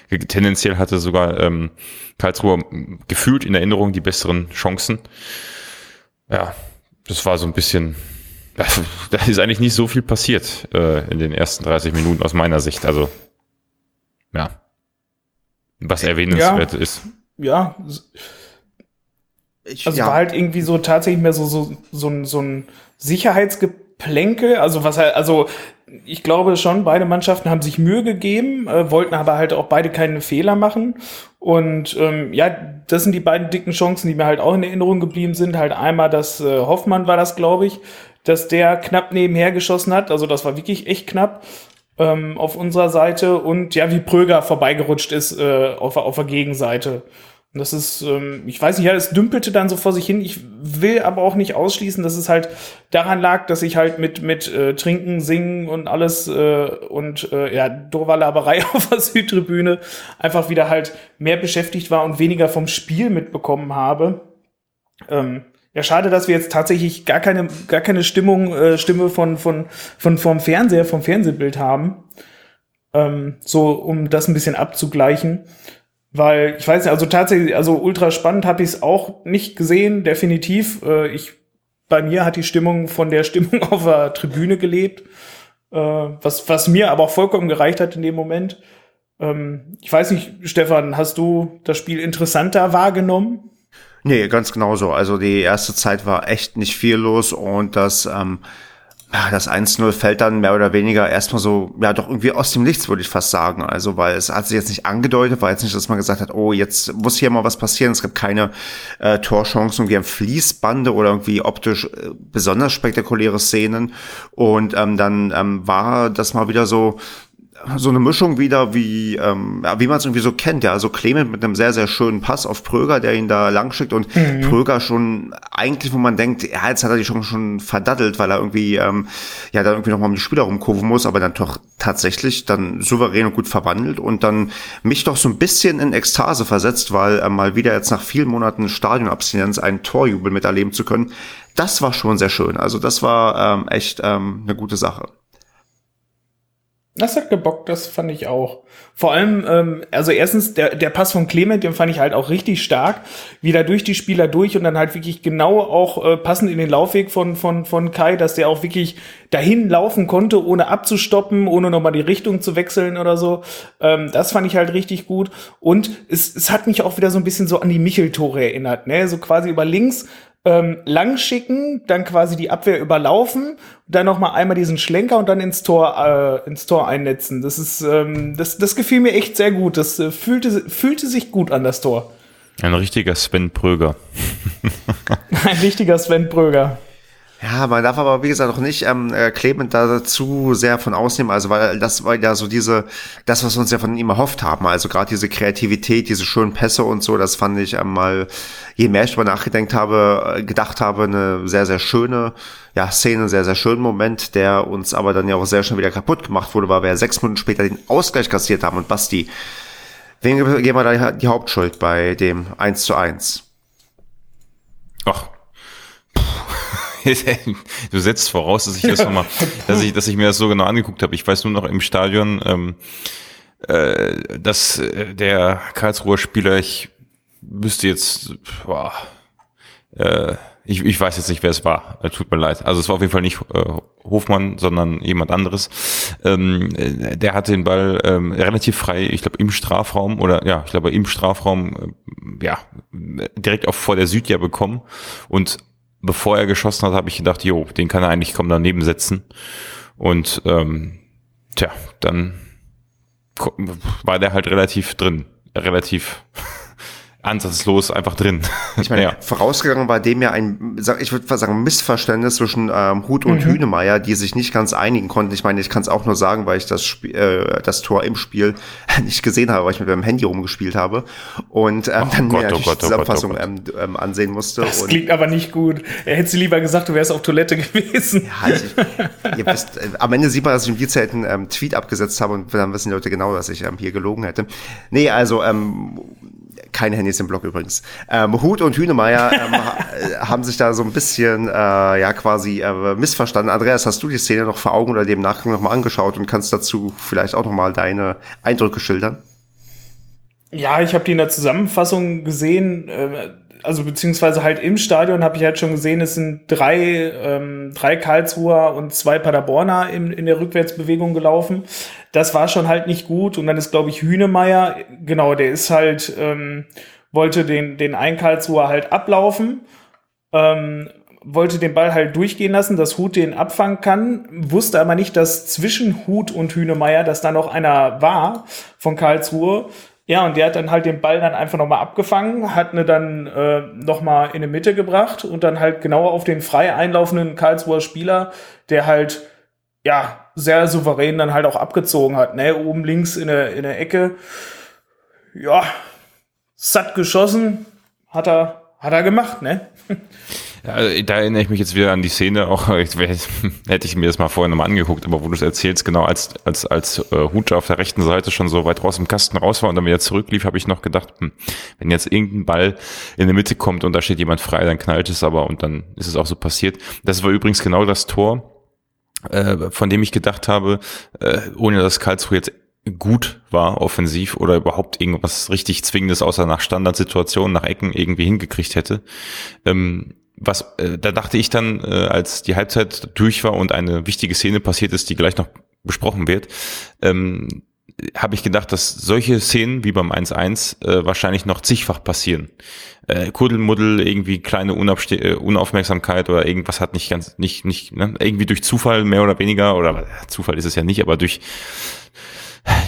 Tendenziell hatte sogar ähm, Karlsruhe gefühlt in Erinnerung die besseren Chancen. Ja, das war so ein bisschen, <laughs> da ist eigentlich nicht so viel passiert äh, in den ersten 30 Minuten aus meiner Sicht. Also, ja, was erwähnenswert ja, ist. Ja, ich, also ja. war halt irgendwie so tatsächlich mehr so, so, so, ein, so ein Sicherheitsgeplänkel. Also was halt, also ich glaube schon, beide Mannschaften haben sich Mühe gegeben, äh, wollten aber halt auch beide keine Fehler machen. Und ähm, ja, das sind die beiden dicken Chancen, die mir halt auch in Erinnerung geblieben sind. Halt einmal, dass äh, Hoffmann war das, glaube ich, dass der knapp nebenher geschossen hat. Also das war wirklich echt knapp ähm, auf unserer Seite. Und ja, wie Pröger vorbeigerutscht ist äh, auf, auf der Gegenseite. Das ist, ähm, ich weiß nicht, ja, es dümpelte dann so vor sich hin. Ich will aber auch nicht ausschließen, dass es halt daran lag, dass ich halt mit, mit äh, Trinken, Singen und alles äh, und äh, ja, Dorwalaberei <laughs> auf der Südtribüne einfach wieder halt mehr beschäftigt war und weniger vom Spiel mitbekommen habe. Ähm, Ja, schade, dass wir jetzt tatsächlich gar keine, gar keine Stimmung, äh, Stimme von, von, von, vom Fernseher, vom Fernsehbild haben. Ähm, so, um das ein bisschen abzugleichen. Weil, ich weiß nicht, also tatsächlich, also ultra spannend habe ich es auch nicht gesehen, definitiv. Äh, ich, bei mir hat die Stimmung von der <laughs> Stimmung auf der Tribüne gelebt. Äh, was, was mir aber auch vollkommen gereicht hat in dem Moment. Ähm, ich weiß nicht, Stefan, hast du das Spiel interessanter wahrgenommen? Nee, ganz genau so. Also die erste Zeit war echt nicht viel los und das, ähm, das 1-0 fällt dann mehr oder weniger erstmal so, ja, doch irgendwie aus dem Nichts, würde ich fast sagen. Also, weil es hat sich jetzt nicht angedeutet, war jetzt nicht, dass man gesagt hat, oh, jetzt muss hier mal was passieren. Es gibt keine äh, Torchancen, irgendwie am Fließbande oder irgendwie optisch äh, besonders spektakuläre Szenen. Und ähm, dann ähm, war das mal wieder so, so eine Mischung wieder, wie, ähm, ja, wie man es irgendwie so kennt, ja. Also Clement mit einem sehr, sehr schönen Pass auf Pröger, der ihn da lang schickt und mhm. Pröger schon eigentlich, wo man denkt, ja, jetzt hat er die Chance schon verdattelt, weil er irgendwie, ähm, ja, da irgendwie nochmal um die Spieler rumkurven muss, aber dann doch tatsächlich dann souverän und gut verwandelt und dann mich doch so ein bisschen in Ekstase versetzt, weil äh, mal wieder jetzt nach vielen Monaten Stadionabstinenz einen Torjubel miterleben zu können. Das war schon sehr schön. Also das war ähm, echt ähm, eine gute Sache. Das hat gebockt, das fand ich auch. Vor allem, ähm, also erstens, der, der Pass von Clement, den fand ich halt auch richtig stark. Wieder durch die Spieler durch und dann halt wirklich genau auch äh, passend in den Laufweg von, von, von Kai, dass der auch wirklich dahin laufen konnte, ohne abzustoppen, ohne nochmal die Richtung zu wechseln oder so. Ähm, das fand ich halt richtig gut. Und es, es hat mich auch wieder so ein bisschen so an die Michel-Tore erinnert, ne? So quasi über links ähm, lang schicken, dann quasi die Abwehr überlaufen, dann noch mal einmal diesen Schlenker und dann ins Tor äh, ins Tor einnetzen. Das ist ähm, das das gefiel mir echt sehr gut. Das äh, fühlte fühlte sich gut an das Tor. Ein richtiger Sven Pröger. <laughs> Ein richtiger Sven Pröger. Ja, man darf aber, wie gesagt, auch nicht ähm, äh, Clement da zu sehr von ausnehmen, also weil das war ja so diese, das, was wir uns ja von ihm erhofft haben, also gerade diese Kreativität, diese schönen Pässe und so, das fand ich einmal, je mehr ich darüber nachgedacht habe, äh, gedacht habe, eine sehr, sehr schöne ja, Szene, sehr, sehr schönen Moment, der uns aber dann ja auch sehr schnell wieder kaputt gemacht wurde, weil wir ja sechs Minuten später den Ausgleich kassiert haben. Und Basti, wen geben wir da die Hauptschuld bei dem 1 zu 1? Ach, <laughs> du setzt voraus, dass ich das nochmal, dass ich, dass ich mir das so genau angeguckt habe. Ich weiß nur noch im Stadion, ähm, äh, dass äh, der Karlsruher Spieler, ich wüsste jetzt, boah, äh, ich, ich weiß jetzt nicht, wer es war. Tut mir leid. Also es war auf jeden Fall nicht äh, Hofmann, sondern jemand anderes. Ähm, äh, der hatte den Ball ähm, relativ frei, ich glaube im Strafraum oder ja, ich glaube im Strafraum, äh, ja, direkt auch vor der Südja bekommen und bevor er geschossen hat, habe ich gedacht, jo, den kann er eigentlich kaum daneben setzen. Und ähm, tja, dann war der halt relativ drin, relativ ansatzlos einfach drin. Ich meine, ja. vorausgegangen war dem ja ein, ich würde sagen, Missverständnis zwischen ähm, Hut und mhm. Hünemeyer, die sich nicht ganz einigen konnten. Ich meine, ich kann es auch nur sagen, weil ich das, Spiel, äh, das Tor im Spiel <laughs> nicht gesehen habe, weil ich mit meinem Handy rumgespielt habe und ähm, oh dann Gott, mir oh Gott, die Zusammenfassung oh ähm, ähm, ansehen musste. Das und klingt aber nicht gut. Er hätte sie lieber gesagt, du wärst auf Toilette <laughs> gewesen. Ja, also ich, ihr wisst, äh, am Ende sieht man, dass ich im Bierzelt einen ähm, Tweet abgesetzt habe und dann wissen die Leute genau, dass ich ähm, hier gelogen hätte. Nee, also ähm, keine Handys im Blog übrigens. Ähm, Hut und Hünemeyer <laughs> ähm, haben sich da so ein bisschen, äh, ja, quasi äh, missverstanden. Andreas, hast du die Szene noch vor Augen oder dem Nachgang nochmal angeschaut und kannst dazu vielleicht auch nochmal deine Eindrücke schildern? Ja, ich habe die in der Zusammenfassung gesehen. Äh, also beziehungsweise halt im Stadion habe ich halt schon gesehen, es sind drei, ähm, drei Karlsruher und zwei Paderborner in, in der Rückwärtsbewegung gelaufen. Das war schon halt nicht gut. Und dann ist, glaube ich, Hünemeyer, genau, der ist halt, ähm, wollte den, den einen Karlsruher halt ablaufen, ähm, wollte den Ball halt durchgehen lassen, dass Hut den abfangen kann, wusste aber nicht, dass zwischen Hut und Hünemeyer, dass da noch einer war von Karlsruhe ja, und der hat dann halt den Ball dann einfach nochmal abgefangen, hat ne dann äh, nochmal in die Mitte gebracht und dann halt genauer auf den frei einlaufenden Karlsruher Spieler, der halt, ja, sehr souverän dann halt auch abgezogen hat, ne, oben links in der, in der Ecke. Ja, satt geschossen, hat er, hat er gemacht, ne? Ja, da erinnere ich mich jetzt wieder an die Szene, auch <laughs> hätte ich mir das mal vorher nochmal angeguckt, aber wo du es erzählst, genau als, als, als äh, Hutsche auf der rechten Seite schon so weit raus im Kasten raus war und dann wieder zurücklief, habe ich noch gedacht, hm, wenn jetzt irgendein Ball in der Mitte kommt und da steht jemand frei, dann knallt es aber und dann ist es auch so passiert. Das war übrigens genau das Tor, äh, von dem ich gedacht habe, äh, ohne dass Karlsruhe jetzt gut war offensiv oder überhaupt irgendwas richtig Zwingendes außer nach Standardsituationen, nach Ecken irgendwie hingekriegt hätte. Ähm, was, äh, da dachte ich dann, äh, als die Halbzeit durch war und eine wichtige Szene passiert ist, die gleich noch besprochen wird, ähm, habe ich gedacht, dass solche Szenen wie beim 1-1 äh, wahrscheinlich noch zigfach passieren. Äh, Kuddelmuddel, irgendwie kleine Unabste äh, Unaufmerksamkeit oder irgendwas hat nicht ganz, nicht, nicht, ne? irgendwie durch Zufall mehr oder weniger, oder äh, Zufall ist es ja nicht, aber durch,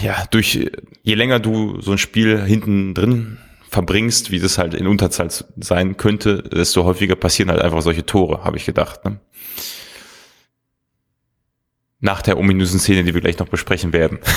ja, durch, je länger du so ein Spiel hinten drin verbringst, wie das halt in Unterzahl sein könnte, desto häufiger passieren halt einfach solche Tore, habe ich gedacht. Ne? Nach der ominösen Szene, die wir gleich noch besprechen werden. <laughs>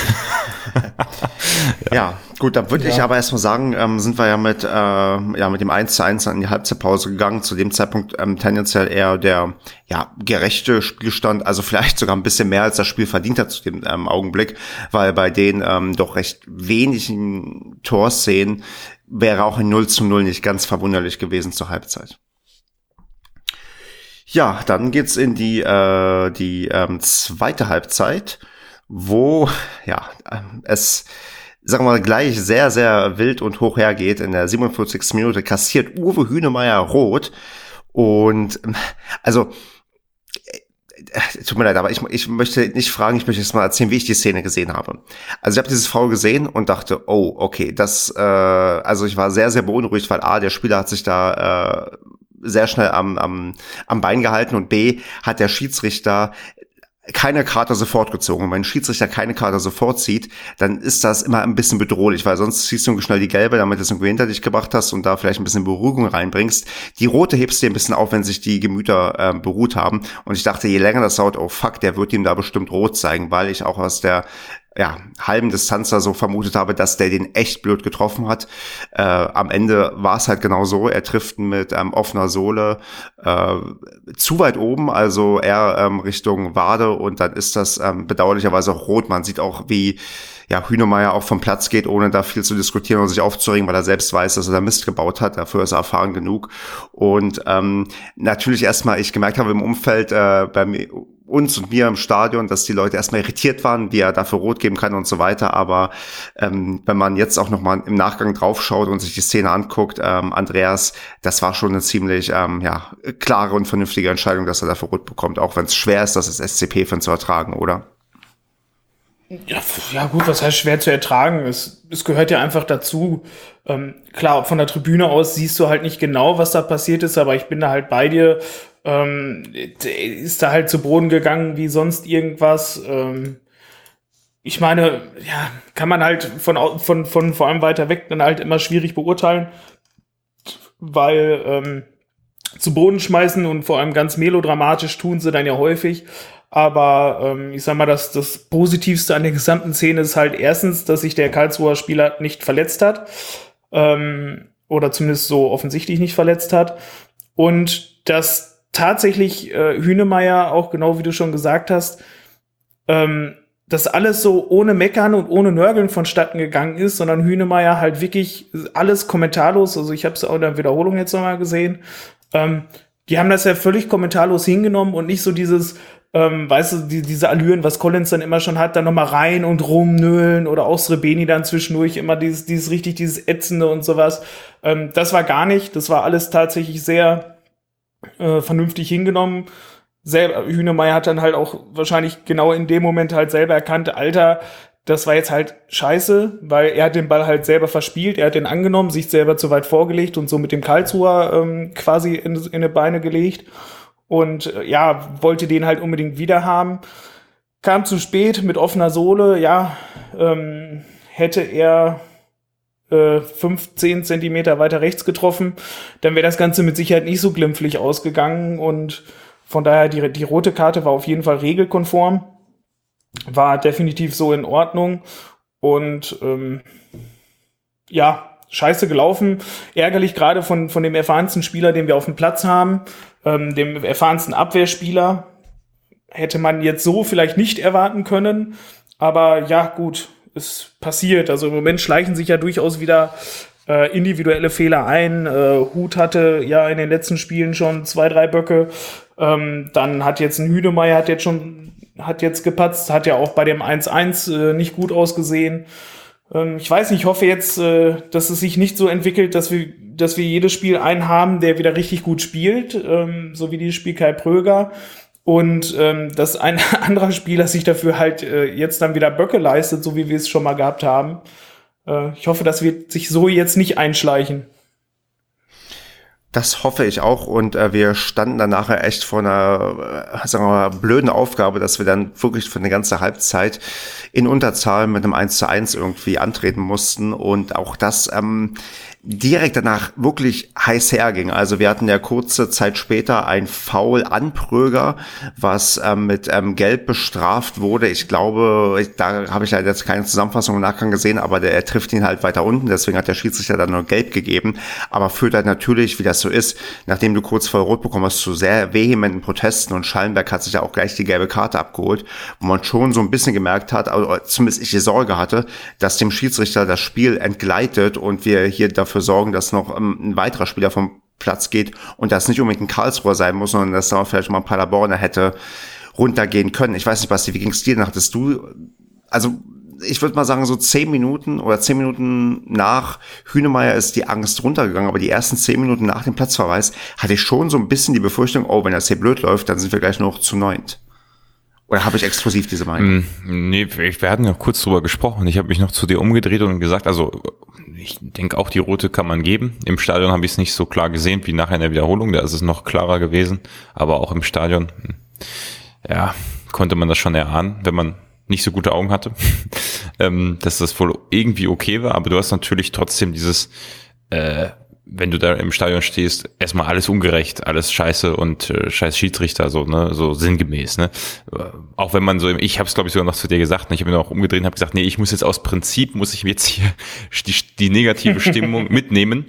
<laughs> ja. ja. gut, dann würde ja. ich aber erstmal sagen, ähm, sind wir ja mit, äh, ja, mit dem 1 zu 1 in die Halbzeitpause gegangen. Zu dem Zeitpunkt ähm, tendenziell eher der ja, gerechte Spielstand, also vielleicht sogar ein bisschen mehr als das Spiel verdient hat zu dem ähm, Augenblick, weil bei den ähm, doch recht wenigen Torszenen wäre auch ein 0 zu 0 nicht ganz verwunderlich gewesen zur Halbzeit. Ja, dann geht's in die, äh, die ähm, zweite Halbzeit, wo ja es sagen wir mal gleich sehr, sehr wild und hoch hergeht. In der 47. Minute kassiert Uwe Hünemeyer rot. Und also tut mir leid, aber ich, ich möchte nicht fragen, ich möchte jetzt mal erzählen, wie ich die Szene gesehen habe. Also ich habe dieses Foul gesehen und dachte, oh, okay, das, äh, also ich war sehr, sehr beunruhigt, weil A, der Spieler hat sich da äh, sehr schnell am, am, am Bein gehalten und B, hat der Schiedsrichter keine Karte sofort gezogen. Wenn ein Schiedsrichter keine Karte sofort zieht, dann ist das immer ein bisschen bedrohlich, weil sonst ziehst du schnell die gelbe, damit du es irgendwie hinter dich gebracht hast und da vielleicht ein bisschen Beruhigung reinbringst. Die rote hebst du dir ein bisschen auf, wenn sich die Gemüter äh, beruht haben. Und ich dachte, je länger das dauert, oh fuck, der wird ihm da bestimmt rot zeigen, weil ich auch aus der ja, halben Distanz da so vermutet habe, dass der den echt blöd getroffen hat. Äh, am Ende war es halt genau so. Er trifft mit ähm, offener Sohle äh, zu weit oben, also eher ähm, Richtung Wade und dann ist das ähm, bedauerlicherweise auch rot. Man sieht auch, wie ja, Hühnemeier auch vom Platz geht, ohne da viel zu diskutieren und sich aufzuregen, weil er selbst weiß, dass er da Mist gebaut hat. Dafür ist er erfahren genug. Und ähm, natürlich erstmal, ich gemerkt habe im Umfeld äh, bei mir uns und mir im Stadion, dass die Leute erstmal irritiert waren, wie er dafür rot geben kann und so weiter. Aber ähm, wenn man jetzt auch nochmal im Nachgang draufschaut und sich die Szene anguckt, ähm, Andreas, das war schon eine ziemlich ähm, ja, klare und vernünftige Entscheidung, dass er dafür rot bekommt, auch wenn es schwer ist, das als SCP-Fan zu ertragen, oder? Ja, ja, gut, was heißt schwer zu ertragen? Es, es gehört ja einfach dazu. Ähm, klar, von der Tribüne aus siehst du halt nicht genau, was da passiert ist, aber ich bin da halt bei dir ähm, ist da halt zu Boden gegangen wie sonst irgendwas. Ähm, ich meine, ja, kann man halt von, von, von vor allem weiter weg dann halt immer schwierig beurteilen, weil ähm, zu Boden schmeißen und vor allem ganz melodramatisch tun sie dann ja häufig. Aber ähm, ich sag mal, das, das Positivste an der gesamten Szene ist halt erstens, dass sich der Karlsruher Spieler nicht verletzt hat. Ähm, oder zumindest so offensichtlich nicht verletzt hat. Und dass tatsächlich äh, Hünemeyer auch genau wie du schon gesagt hast, ähm, das alles so ohne Meckern und ohne Nörgeln vonstatten gegangen ist, sondern Hünemeyer halt wirklich alles kommentarlos, also ich habe es auch in der Wiederholung jetzt nochmal gesehen, ähm, die haben das ja völlig kommentarlos hingenommen und nicht so dieses, ähm, weißt du, die, diese Allüren, was Collins dann immer schon hat, dann nochmal rein und rumnölen oder auch Srebeni dann zwischendurch immer dieses, dieses richtig, dieses Ätzende und sowas. Ähm, das war gar nicht, das war alles tatsächlich sehr, äh, vernünftig hingenommen. Selber, Hühnemeier hat dann halt auch wahrscheinlich genau in dem Moment halt selber erkannt, Alter, das war jetzt halt scheiße, weil er hat den Ball halt selber verspielt, er hat den angenommen, sich selber zu weit vorgelegt und so mit dem Karlsruher ähm, quasi in, in die Beine gelegt und äh, ja, wollte den halt unbedingt wieder haben. Kam zu spät mit offener Sohle, ja, ähm, hätte er äh, 15 Zentimeter weiter rechts getroffen, dann wäre das Ganze mit Sicherheit nicht so glimpflich ausgegangen und von daher die, die rote Karte war auf jeden Fall regelkonform, war definitiv so in Ordnung und ähm, ja, scheiße gelaufen. Ärgerlich gerade von, von dem erfahrensten Spieler, den wir auf dem Platz haben. Ähm, dem erfahrensten Abwehrspieler. Hätte man jetzt so vielleicht nicht erwarten können. Aber ja, gut, es passiert. Also im Moment schleichen sich ja durchaus wieder äh, individuelle Fehler ein. Äh, Hut hatte ja in den letzten Spielen schon zwei, drei Böcke. Ähm, dann hat jetzt ein Hüdemeyer hat jetzt schon hat jetzt gepatzt, hat ja auch bei dem 1-1 äh, nicht gut ausgesehen. Ähm, ich weiß nicht, ich hoffe jetzt, äh, dass es sich nicht so entwickelt, dass wir, dass wir jedes Spiel einen haben, der wieder richtig gut spielt, ähm, so wie dieses Spiel Kai Pröger. Und ähm, dass ein <laughs> anderer Spieler sich dafür halt äh, jetzt dann wieder Böcke leistet, so wie wir es schon mal gehabt haben. Äh, ich hoffe, das wird sich so jetzt nicht einschleichen. Das hoffe ich auch. Und äh, wir standen dann nachher echt vor einer äh, sagen wir mal, blöden Aufgabe, dass wir dann wirklich für eine ganze Halbzeit in Unterzahl mit einem 1 zu 1 irgendwie antreten mussten. Und auch das ähm, direkt danach wirklich heiß herging. Also wir hatten ja kurze Zeit später ein Foul an Pröger, was ähm, mit ähm, Gelb bestraft wurde. Ich glaube, ich, da habe ich leider jetzt keine Zusammenfassung im Nachgang gesehen, aber der, er trifft ihn halt weiter unten, deswegen hat der Schiedsrichter dann nur Gelb gegeben. Aber führt halt natürlich, wie das so ist, nachdem du kurz vor Rot bekommen hast, zu sehr vehementen Protesten und Schallenberg hat sich ja auch gleich die gelbe Karte abgeholt, wo man schon so ein bisschen gemerkt hat, also zumindest ich die Sorge hatte, dass dem Schiedsrichter das Spiel entgleitet und wir hier dafür dafür sorgen, dass noch ähm, ein weiterer Spieler vom Platz geht und das nicht unbedingt ein Karlsruher sein muss, sondern dass da vielleicht mal ein Paderborner hätte runtergehen können. Ich weiß nicht, Basti, wie ging's dir? Dachtest du, also ich würde mal sagen, so zehn Minuten oder zehn Minuten nach Hünemeyer ist die Angst runtergegangen, aber die ersten zehn Minuten nach dem Platzverweis hatte ich schon so ein bisschen die Befürchtung, oh, wenn das hier blöd läuft, dann sind wir gleich noch zu neunt. Oder habe ich exklusiv diese Meinung? Mm, nee, wir hatten ja kurz drüber gesprochen. Ich habe mich noch zu dir umgedreht und gesagt, also ich denke auch, die rote kann man geben. Im Stadion habe ich es nicht so klar gesehen wie nachher in der Wiederholung. Da ist es noch klarer gewesen. Aber auch im Stadion, hm, ja, konnte man das schon erahnen, wenn man nicht so gute Augen hatte, <laughs> ähm, dass das wohl irgendwie okay war. Aber du hast natürlich trotzdem dieses äh, wenn du da im Stadion stehst, erstmal alles ungerecht, alles scheiße und äh, scheiß Schiedsrichter, so, ne, so sinngemäß, ne. Auch wenn man so, ich habe es glaube ich sogar noch zu dir gesagt, ne? ich habe mir auch umgedreht und habe gesagt, nee, ich muss jetzt aus Prinzip, muss ich jetzt hier <laughs> die, die negative Stimmung <laughs> mitnehmen,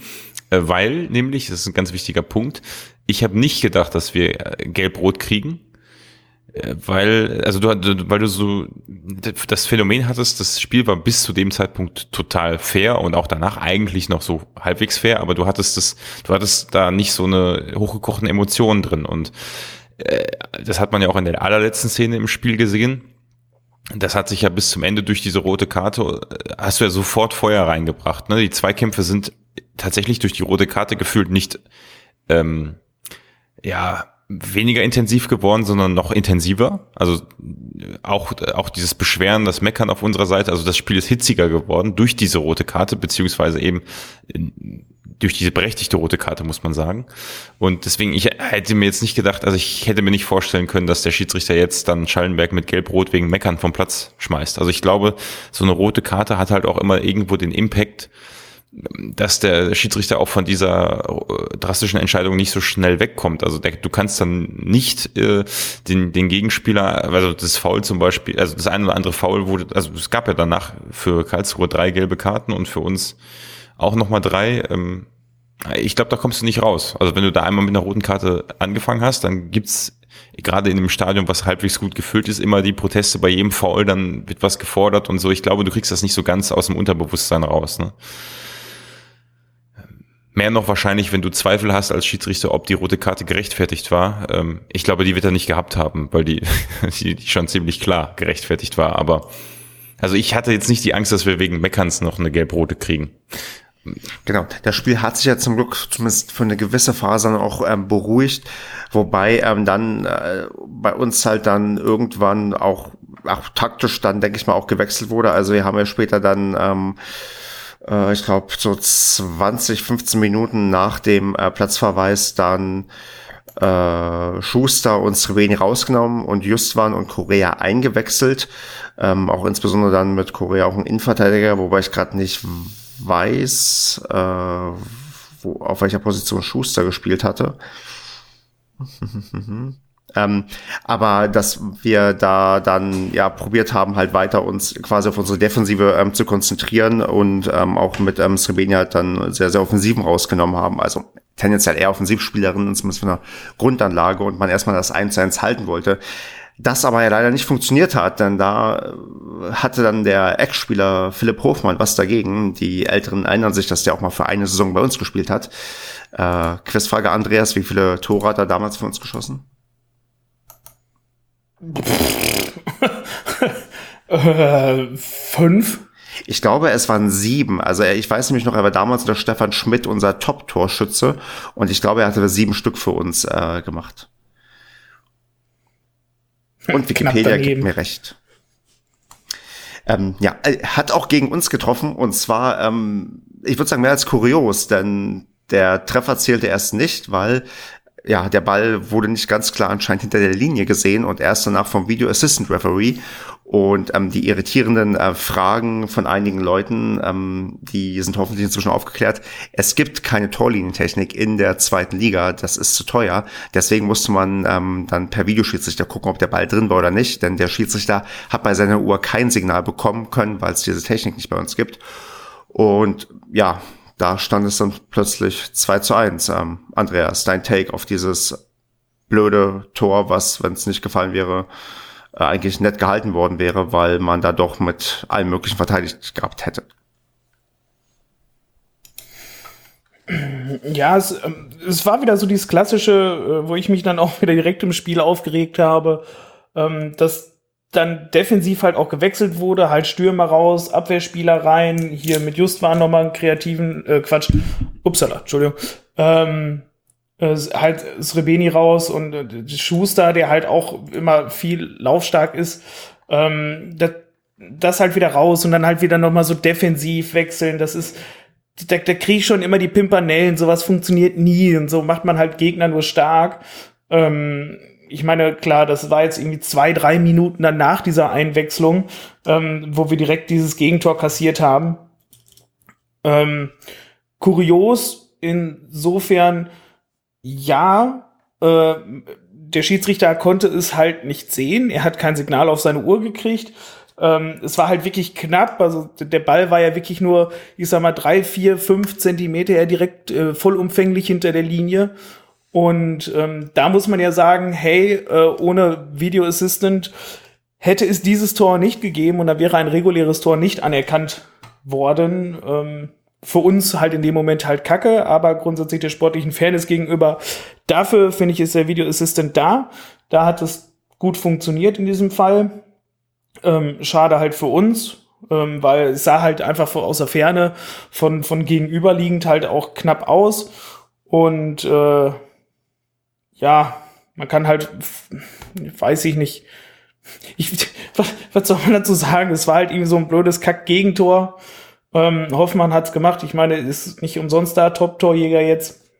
äh, weil nämlich, das ist ein ganz wichtiger Punkt, ich habe nicht gedacht, dass wir äh, gelb-rot kriegen, weil, also du, weil du so das Phänomen hattest, das Spiel war bis zu dem Zeitpunkt total fair und auch danach eigentlich noch so halbwegs fair, aber du hattest das, du hattest da nicht so eine hochgekochten Emotionen drin und äh, das hat man ja auch in der allerletzten Szene im Spiel gesehen. Das hat sich ja bis zum Ende durch diese rote Karte, äh, hast du ja sofort Feuer reingebracht. Ne? Die Zweikämpfe sind tatsächlich durch die rote Karte gefühlt nicht ähm, ja weniger intensiv geworden, sondern noch intensiver. Also auch, auch dieses Beschweren, das Meckern auf unserer Seite, also das Spiel ist hitziger geworden durch diese rote Karte, beziehungsweise eben durch diese berechtigte rote Karte, muss man sagen. Und deswegen, ich hätte mir jetzt nicht gedacht, also ich hätte mir nicht vorstellen können, dass der Schiedsrichter jetzt dann Schallenberg mit Gelb-Rot wegen Meckern vom Platz schmeißt. Also ich glaube, so eine rote Karte hat halt auch immer irgendwo den Impact, dass der Schiedsrichter auch von dieser äh, drastischen Entscheidung nicht so schnell wegkommt. Also der, du kannst dann nicht äh, den, den Gegenspieler, also das Foul zum Beispiel, also das eine oder andere Foul wurde, also es gab ja danach für Karlsruhe drei gelbe Karten und für uns auch nochmal drei. Ähm, ich glaube, da kommst du nicht raus. Also wenn du da einmal mit einer roten Karte angefangen hast, dann gibt's gerade in einem Stadion, was halbwegs gut gefüllt ist, immer die Proteste bei jedem Foul, dann wird was gefordert und so. Ich glaube, du kriegst das nicht so ganz aus dem Unterbewusstsein raus. Ne? Mehr noch wahrscheinlich, wenn du Zweifel hast als Schiedsrichter, ob die rote Karte gerechtfertigt war. Ähm, ich glaube, die wird er nicht gehabt haben, weil <laughs> die, die, schon ziemlich klar gerechtfertigt war. Aber also ich hatte jetzt nicht die Angst, dass wir wegen Meckerns noch eine gelb-rote kriegen. Genau, das Spiel hat sich ja zum Glück zumindest für eine gewisse Phase dann auch ähm, beruhigt, wobei ähm, dann äh, bei uns halt dann irgendwann auch, auch taktisch dann, denke ich mal, auch gewechselt wurde. Also wir haben ja später dann ähm, äh, ich glaube, so 20, 15 Minuten nach dem äh, Platzverweis dann äh, Schuster und Sreveni rausgenommen und Justwan und Korea eingewechselt. Ähm, auch insbesondere dann mit Korea auch ein Innenverteidiger, wobei ich gerade nicht weiß, äh, wo, auf welcher Position Schuster gespielt hatte. <laughs> Ähm, aber dass wir da dann ja probiert haben, halt weiter uns quasi auf unsere Defensive ähm, zu konzentrieren und ähm, auch mit ähm, Srebenia dann sehr, sehr offensiven rausgenommen haben. Also tendenziell eher Offensivspielerinnen, zumindest von der Grundanlage und man erstmal das 1 zu 1 halten wollte. Das aber ja leider nicht funktioniert hat, denn da äh, hatte dann der Ex-Spieler Philipp Hofmann was dagegen. Die Älteren erinnern sich, dass der auch mal für eine Saison bei uns gespielt hat. Äh, Quizfrage Andreas, wie viele Tore hat er damals für uns geschossen? Äh, fünf? Ich glaube, es waren sieben. Also ich weiß nämlich noch, er war damals unter Stefan Schmidt unser Top-Torschütze und ich glaube, er hatte sieben Stück für uns äh, gemacht. Und <laughs> Wikipedia gibt mir recht. Ähm, ja, hat auch gegen uns getroffen und zwar, ähm, ich würde sagen, mehr als kurios, denn der Treffer zählte erst nicht, weil ja, der Ball wurde nicht ganz klar anscheinend hinter der Linie gesehen und erst danach vom Video Assistant Referee und ähm, die irritierenden äh, Fragen von einigen Leuten, ähm, die sind hoffentlich inzwischen aufgeklärt. Es gibt keine Torlinientechnik in der zweiten Liga, das ist zu teuer. Deswegen musste man ähm, dann per Videoschiedsrichter gucken, ob der Ball drin war oder nicht, denn der Schiedsrichter hat bei seiner Uhr kein Signal bekommen können, weil es diese Technik nicht bei uns gibt. Und ja, da stand es dann plötzlich 2 zu 1. Ähm, Andreas, dein Take auf dieses blöde Tor, was, wenn es nicht gefallen wäre, äh, eigentlich nett gehalten worden wäre, weil man da doch mit allem möglichen verteidigt gehabt hätte. Ja, es, ähm, es war wieder so dieses klassische, äh, wo ich mich dann auch <laughs> wieder direkt im Spiel aufgeregt habe, ähm, dass dann defensiv halt auch gewechselt wurde, halt Stürmer raus, Abwehrspieler rein, hier mit Just war nochmal einen kreativen, äh, Quatsch, upsala, Entschuldigung, ähm, äh, halt Srebeni raus und äh, Schuster, der halt auch immer viel laufstark ist, ähm, das, das halt wieder raus und dann halt wieder nochmal so defensiv wechseln, das ist, da, da krieg ich schon immer die Pimpernellen, sowas funktioniert nie und so macht man halt Gegner nur stark. Ähm, ich meine, klar, das war jetzt irgendwie zwei, drei Minuten dann nach dieser Einwechslung, ähm, wo wir direkt dieses Gegentor kassiert haben. Ähm, kurios insofern, ja, äh, der Schiedsrichter konnte es halt nicht sehen. Er hat kein Signal auf seine Uhr gekriegt. Ähm, es war halt wirklich knapp. Also der Ball war ja wirklich nur, ich sag mal, drei, vier, fünf Zentimeter ja direkt äh, vollumfänglich hinter der Linie. Und ähm, da muss man ja sagen, hey, äh, ohne Video Assistant hätte es dieses Tor nicht gegeben und da wäre ein reguläres Tor nicht anerkannt worden. Ähm, für uns halt in dem Moment halt kacke, aber grundsätzlich der sportlichen Fairness gegenüber. Dafür finde ich, ist der Video Assistant da. Da hat es gut funktioniert in diesem Fall. Ähm, schade halt für uns, ähm, weil es sah halt einfach aus der Ferne von, von gegenüberliegend halt auch knapp aus. Und äh, ja, man kann halt, weiß ich nicht, ich, was, was soll man dazu sagen? Es war halt irgendwie so ein blödes Kack-Gegentor. Ähm, Hoffmann hat's gemacht. Ich meine, ist nicht umsonst da Top-Torjäger jetzt.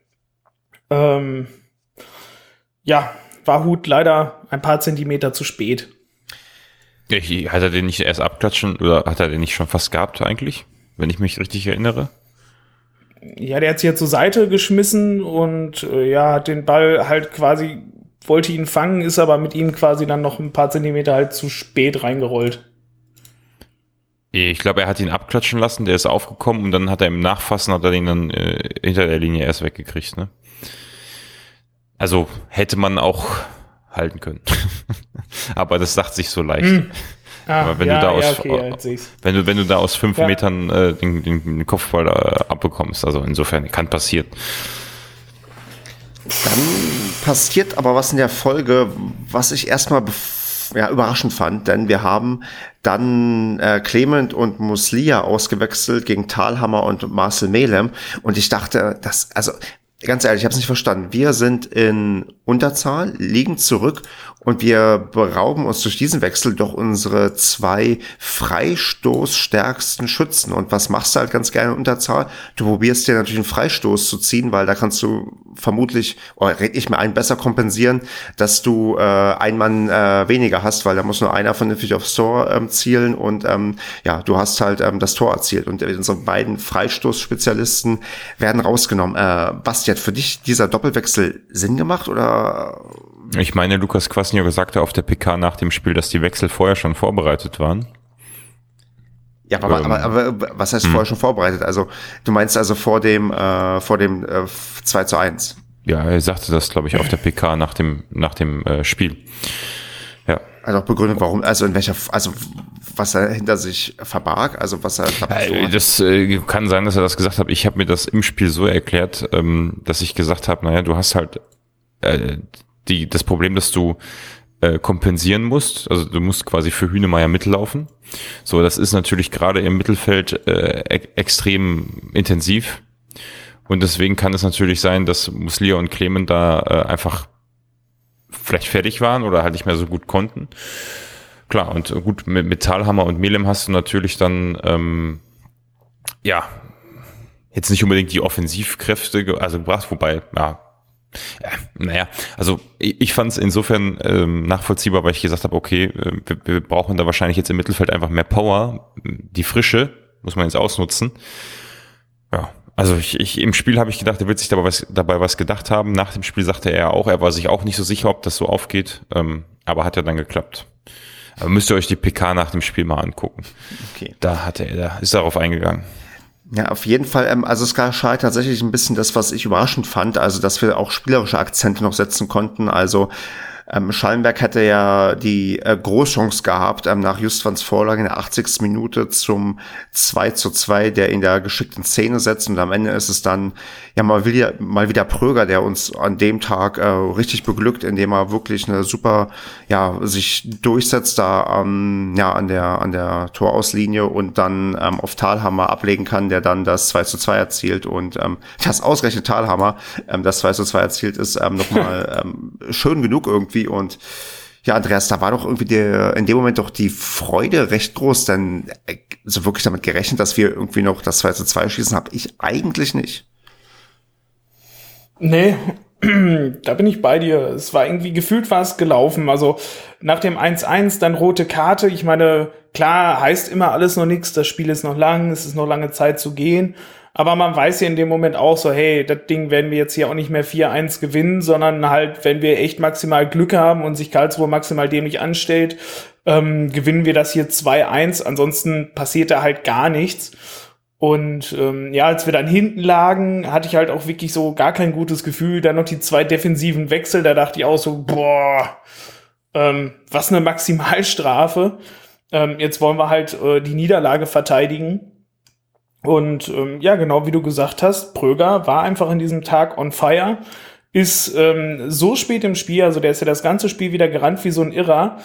Ähm, ja, war Hut leider ein paar Zentimeter zu spät. Hat er den nicht erst abklatschen oder hat er den nicht schon fast gehabt eigentlich, wenn ich mich richtig erinnere? Ja, der hat sich ja zur Seite geschmissen und äh, ja, hat den Ball halt quasi, wollte ihn fangen, ist aber mit ihm quasi dann noch ein paar Zentimeter halt zu spät reingerollt. Ich glaube, er hat ihn abklatschen lassen, der ist aufgekommen und dann hat er im Nachfassen, hat er ihn dann äh, hinter der Linie erst weggekriegt, ne? Also hätte man auch halten können. <laughs> aber das sagt sich so leicht. Hm. Ah, Aber wenn ja, du da aus, ja, okay, wenn du, wenn du da aus fünf ja. Metern äh, den, den Kopfball äh, abbekommst, also insofern kann passieren. Dann passiert aber was in der Folge, was ich erstmal ja, überraschend fand, denn wir haben dann äh, Clement und Muslia ausgewechselt gegen Talhammer und Marcel Melem und ich dachte, das, also ganz ehrlich, ich habe es nicht verstanden. Wir sind in Unterzahl, liegen zurück und wir berauben uns durch diesen Wechsel doch unsere zwei freistoßstärksten Schützen. Und was machst du halt ganz gerne in Unterzahl? Du probierst dir natürlich einen Freistoß zu ziehen, weil da kannst du vermutlich, oder red ich mir ein, besser kompensieren, dass du äh, einen Mann äh, weniger hast, weil da muss nur einer vernünftig aufs Tor ähm, zielen und ähm, ja, du hast halt ähm, das Tor erzielt. Und unsere beiden Freistoßspezialisten werden rausgenommen. Äh, Basti, hat für dich dieser Doppelwechsel Sinn gemacht oder ich meine, Lukas Kwasniok sagte auf der PK nach dem Spiel, dass die Wechsel vorher schon vorbereitet waren. Ja, aber, ähm, aber, aber was heißt hm. vorher schon vorbereitet? Also du meinst also vor dem äh, vor dem äh, 2 zu 1? Ja, er sagte das, glaube ich, auf der PK nach dem nach dem äh, Spiel. Ja. Also auch begründet, warum, also in welcher, also was er hinter sich verbarg, also was er. Äh, das äh, kann sein, dass er das gesagt hat. Ich habe mir das im Spiel so erklärt, ähm, dass ich gesagt habe, naja, du hast halt äh, die das Problem, dass du äh, kompensieren musst. Also du musst quasi für Hühnemeier mitlaufen. So, das ist natürlich gerade im Mittelfeld äh, e extrem intensiv. Und deswegen kann es natürlich sein, dass Muslia und Clement da äh, einfach vielleicht fertig waren oder halt nicht mehr so gut konnten. Klar, und gut, mit, mit Talhammer und Melem hast du natürlich dann, ähm, ja, jetzt nicht unbedingt die Offensivkräfte also gebracht, wobei, ja, ja, naja, also ich, ich fand es insofern ähm, nachvollziehbar, weil ich gesagt habe, okay, äh, wir, wir brauchen da wahrscheinlich jetzt im Mittelfeld einfach mehr Power. Die Frische muss man jetzt ausnutzen. Ja, also ich, ich, im Spiel habe ich gedacht, er wird sich dabei was, dabei was gedacht haben. Nach dem Spiel sagte er auch, er war sich auch nicht so sicher, ob das so aufgeht, ähm, aber hat ja dann geklappt. Aber müsst ihr euch die PK nach dem Spiel mal angucken. Okay. Da hat er, da ist darauf eingegangen. Ja, auf jeden Fall. Ähm, also es geschah tatsächlich ein bisschen das, was ich überraschend fand, also dass wir auch spielerische Akzente noch setzen konnten. Also ähm, Schallenberg hätte ja die äh, Großchance gehabt, ähm, nach Justvans Vorlage in der 80. Minute zum 2 zu 2, der in der geschickten Szene setzt. Und am Ende ist es dann ja mal wieder, mal wieder Pröger, der uns an dem Tag äh, richtig beglückt, indem er wirklich eine super, ja, sich durchsetzt da ähm, ja, an der, an der Torauslinie und dann ähm, auf Talhammer ablegen kann, der dann das 2 zu 2 erzielt. Und ähm, das ausgerechnet Talhammer, ähm, das 2 zu 2 erzielt, ist ähm, nochmal <laughs> ähm, schön genug irgendwie irgendwie und ja, Andreas, da war doch irgendwie der, in dem Moment doch die Freude recht groß, denn äh, so wirklich damit gerechnet, dass wir irgendwie noch das 2 zu 2 schießen, habe ich eigentlich nicht. Nee, <clears throat> da bin ich bei dir. Es war irgendwie gefühlt was gelaufen. Also nach dem 1-1 dann rote Karte. Ich meine, klar heißt immer alles noch nichts. Das Spiel ist noch lang. Es ist noch lange Zeit zu gehen. Aber man weiß ja in dem Moment auch so, hey, das Ding werden wir jetzt hier auch nicht mehr 4-1 gewinnen, sondern halt, wenn wir echt maximal Glück haben und sich Karlsruhe maximal dämlich anstellt, ähm, gewinnen wir das hier 2-1. Ansonsten passiert da halt gar nichts. Und ähm, ja, als wir dann hinten lagen, hatte ich halt auch wirklich so gar kein gutes Gefühl. Dann noch die zwei defensiven Wechsel, da dachte ich auch so, boah, ähm, was eine Maximalstrafe. Ähm, jetzt wollen wir halt äh, die Niederlage verteidigen. Und ähm, ja, genau wie du gesagt hast, Pröger war einfach in diesem Tag on fire, ist ähm, so spät im Spiel, also der ist ja das ganze Spiel wieder gerannt wie so ein Irrer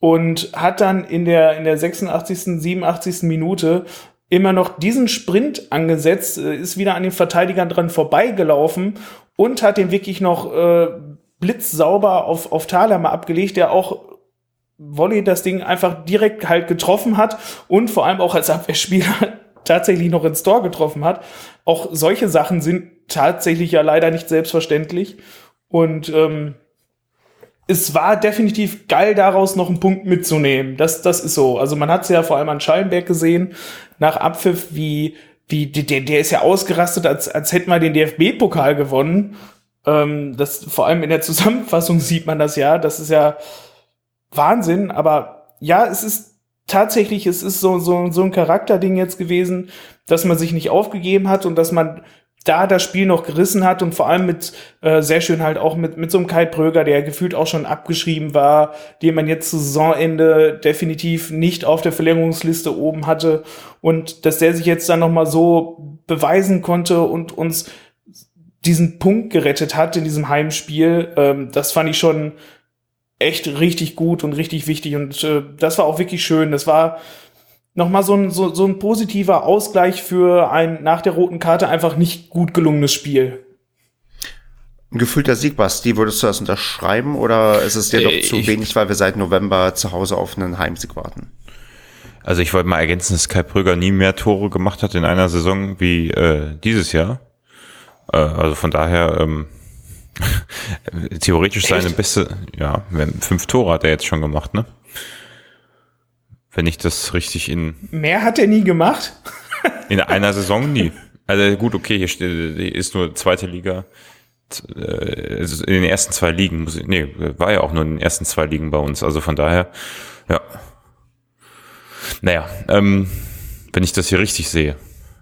und hat dann in der, in der 86., 87. Minute immer noch diesen Sprint angesetzt, äh, ist wieder an den Verteidigern dran vorbeigelaufen und hat den wirklich noch äh, blitzsauber auf, auf Thalhammer abgelegt, der auch Volley das Ding einfach direkt halt getroffen hat und vor allem auch als Abwehrspieler tatsächlich noch ins Tor getroffen hat. Auch solche Sachen sind tatsächlich ja leider nicht selbstverständlich. Und ähm, es war definitiv geil, daraus noch einen Punkt mitzunehmen. Das, das ist so. Also man hat es ja vor allem an Schallenberg gesehen, nach Abpfiff, wie, wie der, der ist ja ausgerastet, als, als hätten wir den DFB-Pokal gewonnen. Ähm, das, vor allem in der Zusammenfassung <laughs> sieht man das ja. Das ist ja Wahnsinn. Aber ja, es ist tatsächlich, es ist so, so, so ein Charakterding jetzt gewesen, dass man sich nicht aufgegeben hat und dass man da das Spiel noch gerissen hat und vor allem mit äh, sehr schön halt auch mit mit so einem Kai Pröger, der gefühlt auch schon abgeschrieben war, den man jetzt zu Saisonende definitiv nicht auf der Verlängerungsliste oben hatte und dass der sich jetzt dann noch mal so beweisen konnte und uns diesen Punkt gerettet hat in diesem Heimspiel, ähm, das fand ich schon echt richtig gut und richtig wichtig. Und äh, das war auch wirklich schön. Das war nochmal so ein, so, so ein positiver Ausgleich für ein nach der roten Karte einfach nicht gut gelungenes Spiel. Ein gefühlter Sieg, Basti, würdest du das unterschreiben oder ist es dir äh, doch zu wenig, weil wir seit November zu Hause auf einen Heimsieg warten? Also ich wollte mal ergänzen, dass Kai Prüger nie mehr Tore gemacht hat in einer Saison wie äh, dieses Jahr. Äh, also von daher ähm, <laughs> Theoretisch seine beste, ja, wenn, fünf Tore hat er jetzt schon gemacht, ne? Wenn ich das richtig in. Mehr hat er nie gemacht? <laughs> in einer Saison nie. Also gut, okay, hier steht, ist nur zweite Liga. Äh, also in den ersten zwei Ligen, nee, war ja auch nur in den ersten zwei Ligen bei uns. Also von daher, ja. Naja, ähm, Wenn ich das hier richtig sehe,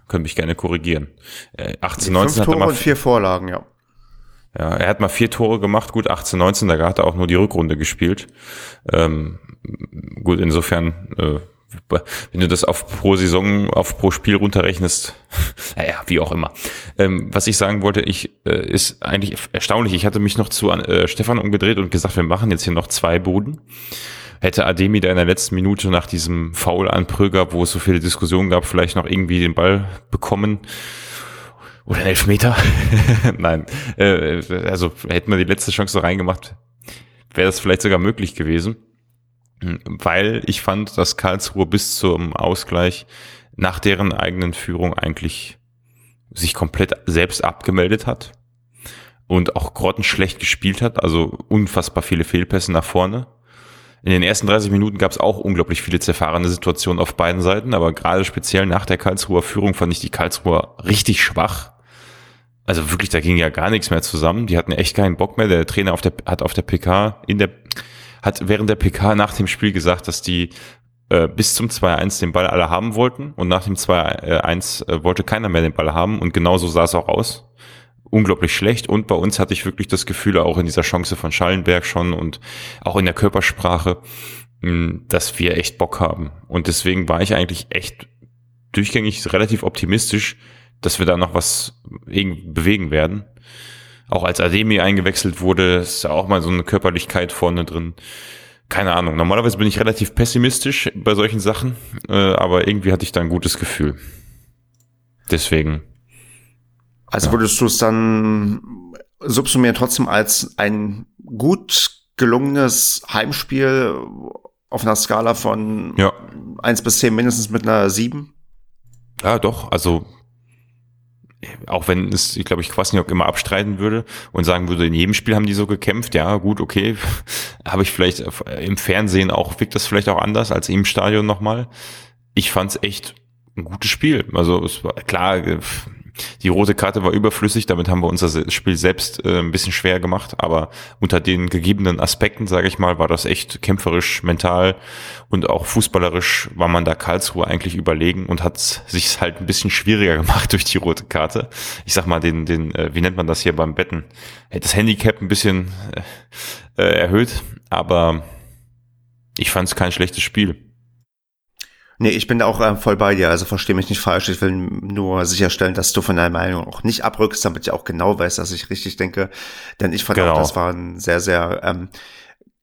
könnte mich gerne korrigieren. Äh, 18, 19 Fünf hat er Tore mal und vier Vorlagen, ja. Ja, er hat mal vier Tore gemacht, gut 18, 19, da hat er auch nur die Rückrunde gespielt. Ähm, gut, insofern, äh, wenn du das auf pro Saison, auf pro Spiel runterrechnest, <laughs> naja, wie auch immer. Ähm, was ich sagen wollte, ich äh, ist eigentlich erstaunlich. Ich hatte mich noch zu äh, Stefan umgedreht und gesagt, wir machen jetzt hier noch zwei Buden. Hätte Ademi da in der letzten Minute nach diesem Foul an Pröger, wo es so viele Diskussionen gab, vielleicht noch irgendwie den Ball bekommen, oder ein Elfmeter? <laughs> Nein. Äh, also hätten wir die letzte Chance reingemacht, wäre das vielleicht sogar möglich gewesen. Weil ich fand, dass Karlsruhe bis zum Ausgleich nach deren eigenen Führung eigentlich sich komplett selbst abgemeldet hat und auch grottenschlecht gespielt hat, also unfassbar viele Fehlpässe nach vorne. In den ersten 30 Minuten gab es auch unglaublich viele zerfahrene Situationen auf beiden Seiten, aber gerade speziell nach der Karlsruher Führung fand ich die Karlsruher richtig schwach. Also wirklich, da ging ja gar nichts mehr zusammen. Die hatten echt keinen Bock mehr. Der Trainer auf der, hat auf der PK in der, hat während der PK nach dem Spiel gesagt, dass die äh, bis zum 2-1 den Ball alle haben wollten und nach dem 2-1 äh, wollte keiner mehr den Ball haben und genauso sah es auch aus unglaublich schlecht. Und bei uns hatte ich wirklich das Gefühl, auch in dieser Chance von Schallenberg schon und auch in der Körpersprache, hm, dass wir echt Bock haben. Und deswegen war ich eigentlich echt durchgängig relativ optimistisch, dass wir da noch was bewegen werden. Auch als Ademi eingewechselt wurde, ist ja auch mal so eine Körperlichkeit vorne drin. Keine Ahnung. Normalerweise bin ich relativ pessimistisch bei solchen Sachen, äh, aber irgendwie hatte ich da ein gutes Gefühl. Deswegen also würdest du es dann subsumieren trotzdem als ein gut gelungenes Heimspiel auf einer Skala von ja. 1 bis 10 mindestens mit einer 7? Ja, doch. Also auch wenn es, ich glaube, ich Kwasniok immer abstreiten würde und sagen würde, in jedem Spiel haben die so gekämpft, ja, gut, okay, <laughs> habe ich vielleicht im Fernsehen auch, wirkt das vielleicht auch anders als im Stadion nochmal. Ich fand es echt ein gutes Spiel. Also es war klar, die rote Karte war überflüssig, damit haben wir unser Spiel selbst äh, ein bisschen schwer gemacht, aber unter den gegebenen Aspekten, sage ich mal, war das echt kämpferisch, mental und auch fußballerisch war man da Karlsruhe eigentlich überlegen und hat sich halt ein bisschen schwieriger <laughs> gemacht durch die rote Karte. Ich sag mal, den, den, äh, wie nennt man das hier beim Betten? Das Handicap ein bisschen äh, erhöht, aber ich fand es kein schlechtes Spiel. Nee, ich bin da auch äh, voll bei dir, also verstehe mich nicht falsch. Ich will nur sicherstellen, dass du von deiner Meinung auch nicht abrückst, damit ich auch genau weiß, dass ich richtig denke. Denn ich fand genau. auch, das war ein sehr, sehr ähm,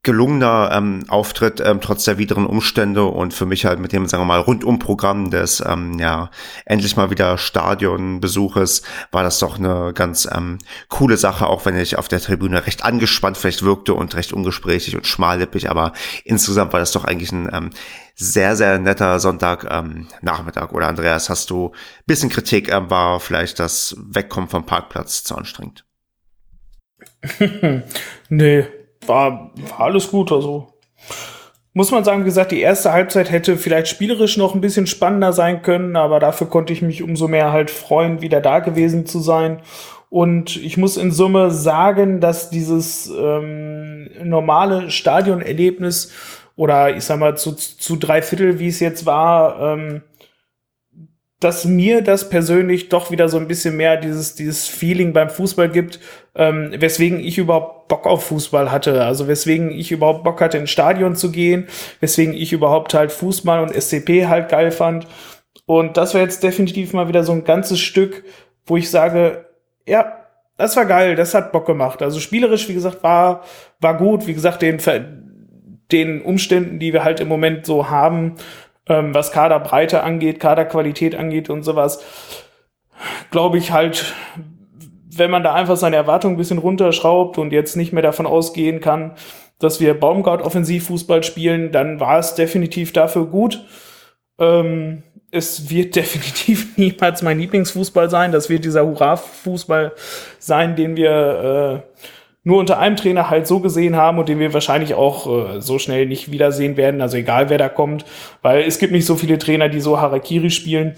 gelungener ähm, Auftritt ähm, trotz der wideren Umstände und für mich halt mit dem, sagen wir mal, Rundumprogramm des ähm, ja endlich mal wieder Stadionbesuches war das doch eine ganz ähm, coole Sache, auch wenn ich auf der Tribüne recht angespannt vielleicht wirkte und recht ungesprächig und schmallippig, aber insgesamt war das doch eigentlich ein ähm, sehr, sehr netter Sonntag ähm, Nachmittag. Oder Andreas, hast du bisschen Kritik, ähm, war vielleicht das Wegkommen vom Parkplatz zu anstrengend? <laughs> nee, war, war alles gut. Also muss man sagen, wie gesagt, die erste Halbzeit hätte vielleicht spielerisch noch ein bisschen spannender sein können, aber dafür konnte ich mich umso mehr halt freuen, wieder da gewesen zu sein. Und ich muss in Summe sagen, dass dieses ähm, normale Stadionerlebnis oder ich sag mal zu, zu drei Viertel, wie es jetzt war, ähm, dass mir das persönlich doch wieder so ein bisschen mehr dieses, dieses Feeling beim Fußball gibt, ähm, weswegen ich überhaupt Bock auf Fußball hatte. Also weswegen ich überhaupt Bock hatte, ins Stadion zu gehen, weswegen ich überhaupt halt Fußball und SCP halt geil fand. Und das war jetzt definitiv mal wieder so ein ganzes Stück, wo ich sage, ja, das war geil, das hat Bock gemacht. Also spielerisch, wie gesagt, war, war gut. Wie gesagt, den, den Umständen, die wir halt im Moment so haben, ähm, was Kaderbreite angeht, Kaderqualität angeht und sowas, glaube ich halt, wenn man da einfach seine Erwartungen ein bisschen runterschraubt und jetzt nicht mehr davon ausgehen kann, dass wir Baumgart Offensivfußball spielen, dann war es definitiv dafür gut. Ähm, es wird <laughs> definitiv niemals mein Lieblingsfußball sein. Das wird dieser Hurra-Fußball sein, den wir äh, nur unter einem Trainer halt so gesehen haben und den wir wahrscheinlich auch äh, so schnell nicht wiedersehen werden. Also egal wer da kommt, weil es gibt nicht so viele Trainer, die so Harakiri spielen.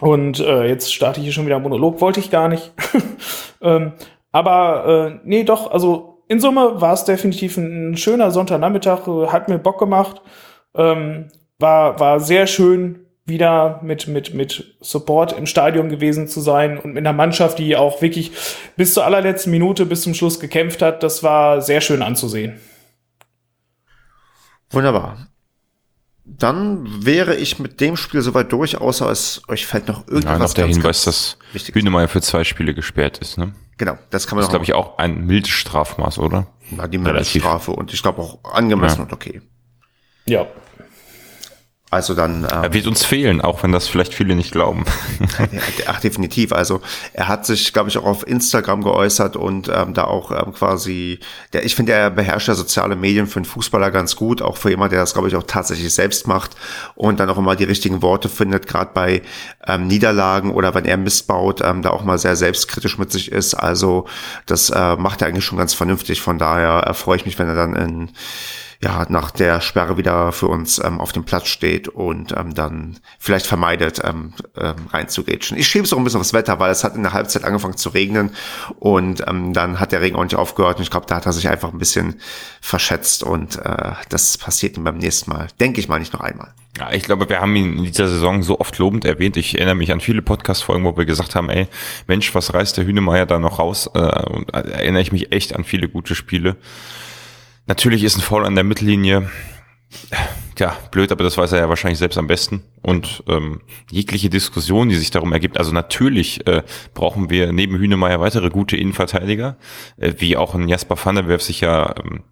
Und äh, jetzt starte ich hier schon wieder Monolog, wollte ich gar nicht. <laughs> ähm, aber äh, nee, doch, also in Summe war es definitiv ein, schöner Sonntagnachmittag, äh, hat mir Bock gemacht, ähm, war, war sehr schön, wieder mit, mit, mit Support im Stadion gewesen zu sein und mit einer Mannschaft, die auch wirklich bis zur allerletzten Minute, bis zum Schluss gekämpft hat. Das war sehr schön anzusehen. Wunderbar. Dann wäre ich mit dem Spiel soweit durch, außer es euch fällt noch irgendwas. Ja, noch der Hinweis, dass Hühnemeier für zwei Spiele gesperrt ist. Ne? Genau, das kann man. Das ist, glaube ich, auch ein mildes Strafmaß, oder? Ja, die milde Strafe und ich glaube auch angemessen ja. und okay. Ja, also dann. Ähm, er wird uns fehlen, auch wenn das vielleicht viele nicht glauben. <laughs> ach, definitiv. Also er hat sich, glaube ich, auch auf Instagram geäußert und ähm, da auch ähm, quasi, der, ich finde, er beherrscht ja soziale Medien für einen Fußballer ganz gut, auch für jemand, der das, glaube ich, auch tatsächlich selbst macht und dann auch immer die richtigen Worte findet, gerade bei ähm, Niederlagen oder wenn er missbaut, ähm, da auch mal sehr selbstkritisch mit sich ist. Also das äh, macht er eigentlich schon ganz vernünftig. Von daher äh, freue ich mich, wenn er dann in ja, nach der Sperre wieder für uns ähm, auf dem Platz steht und ähm, dann vielleicht vermeidet, ähm, ähm, reinzugrätschen. Ich schiebe es auch ein bisschen aufs Wetter, weil es hat in der Halbzeit angefangen zu regnen und ähm, dann hat der Regen auch nicht aufgehört und ich glaube, da hat er sich einfach ein bisschen verschätzt und äh, das passiert ihm beim nächsten Mal. Denke ich mal nicht noch einmal. Ja, ich glaube, wir haben ihn in dieser Saison so oft lobend erwähnt. Ich erinnere mich an viele Podcast-Folgen, wo wir gesagt haben, ey, Mensch, was reißt der Hühnemeier da noch raus? Äh, und äh, erinnere ich mich echt an viele gute Spiele. Natürlich ist ein Foul an der Mittellinie, ja, blöd, aber das weiß er ja wahrscheinlich selbst am besten. Und ähm, jegliche Diskussion, die sich darum ergibt, also natürlich äh, brauchen wir neben Hünemeyer weitere gute Innenverteidiger, äh, wie auch ein Jasper van der Werf sich ja ähm,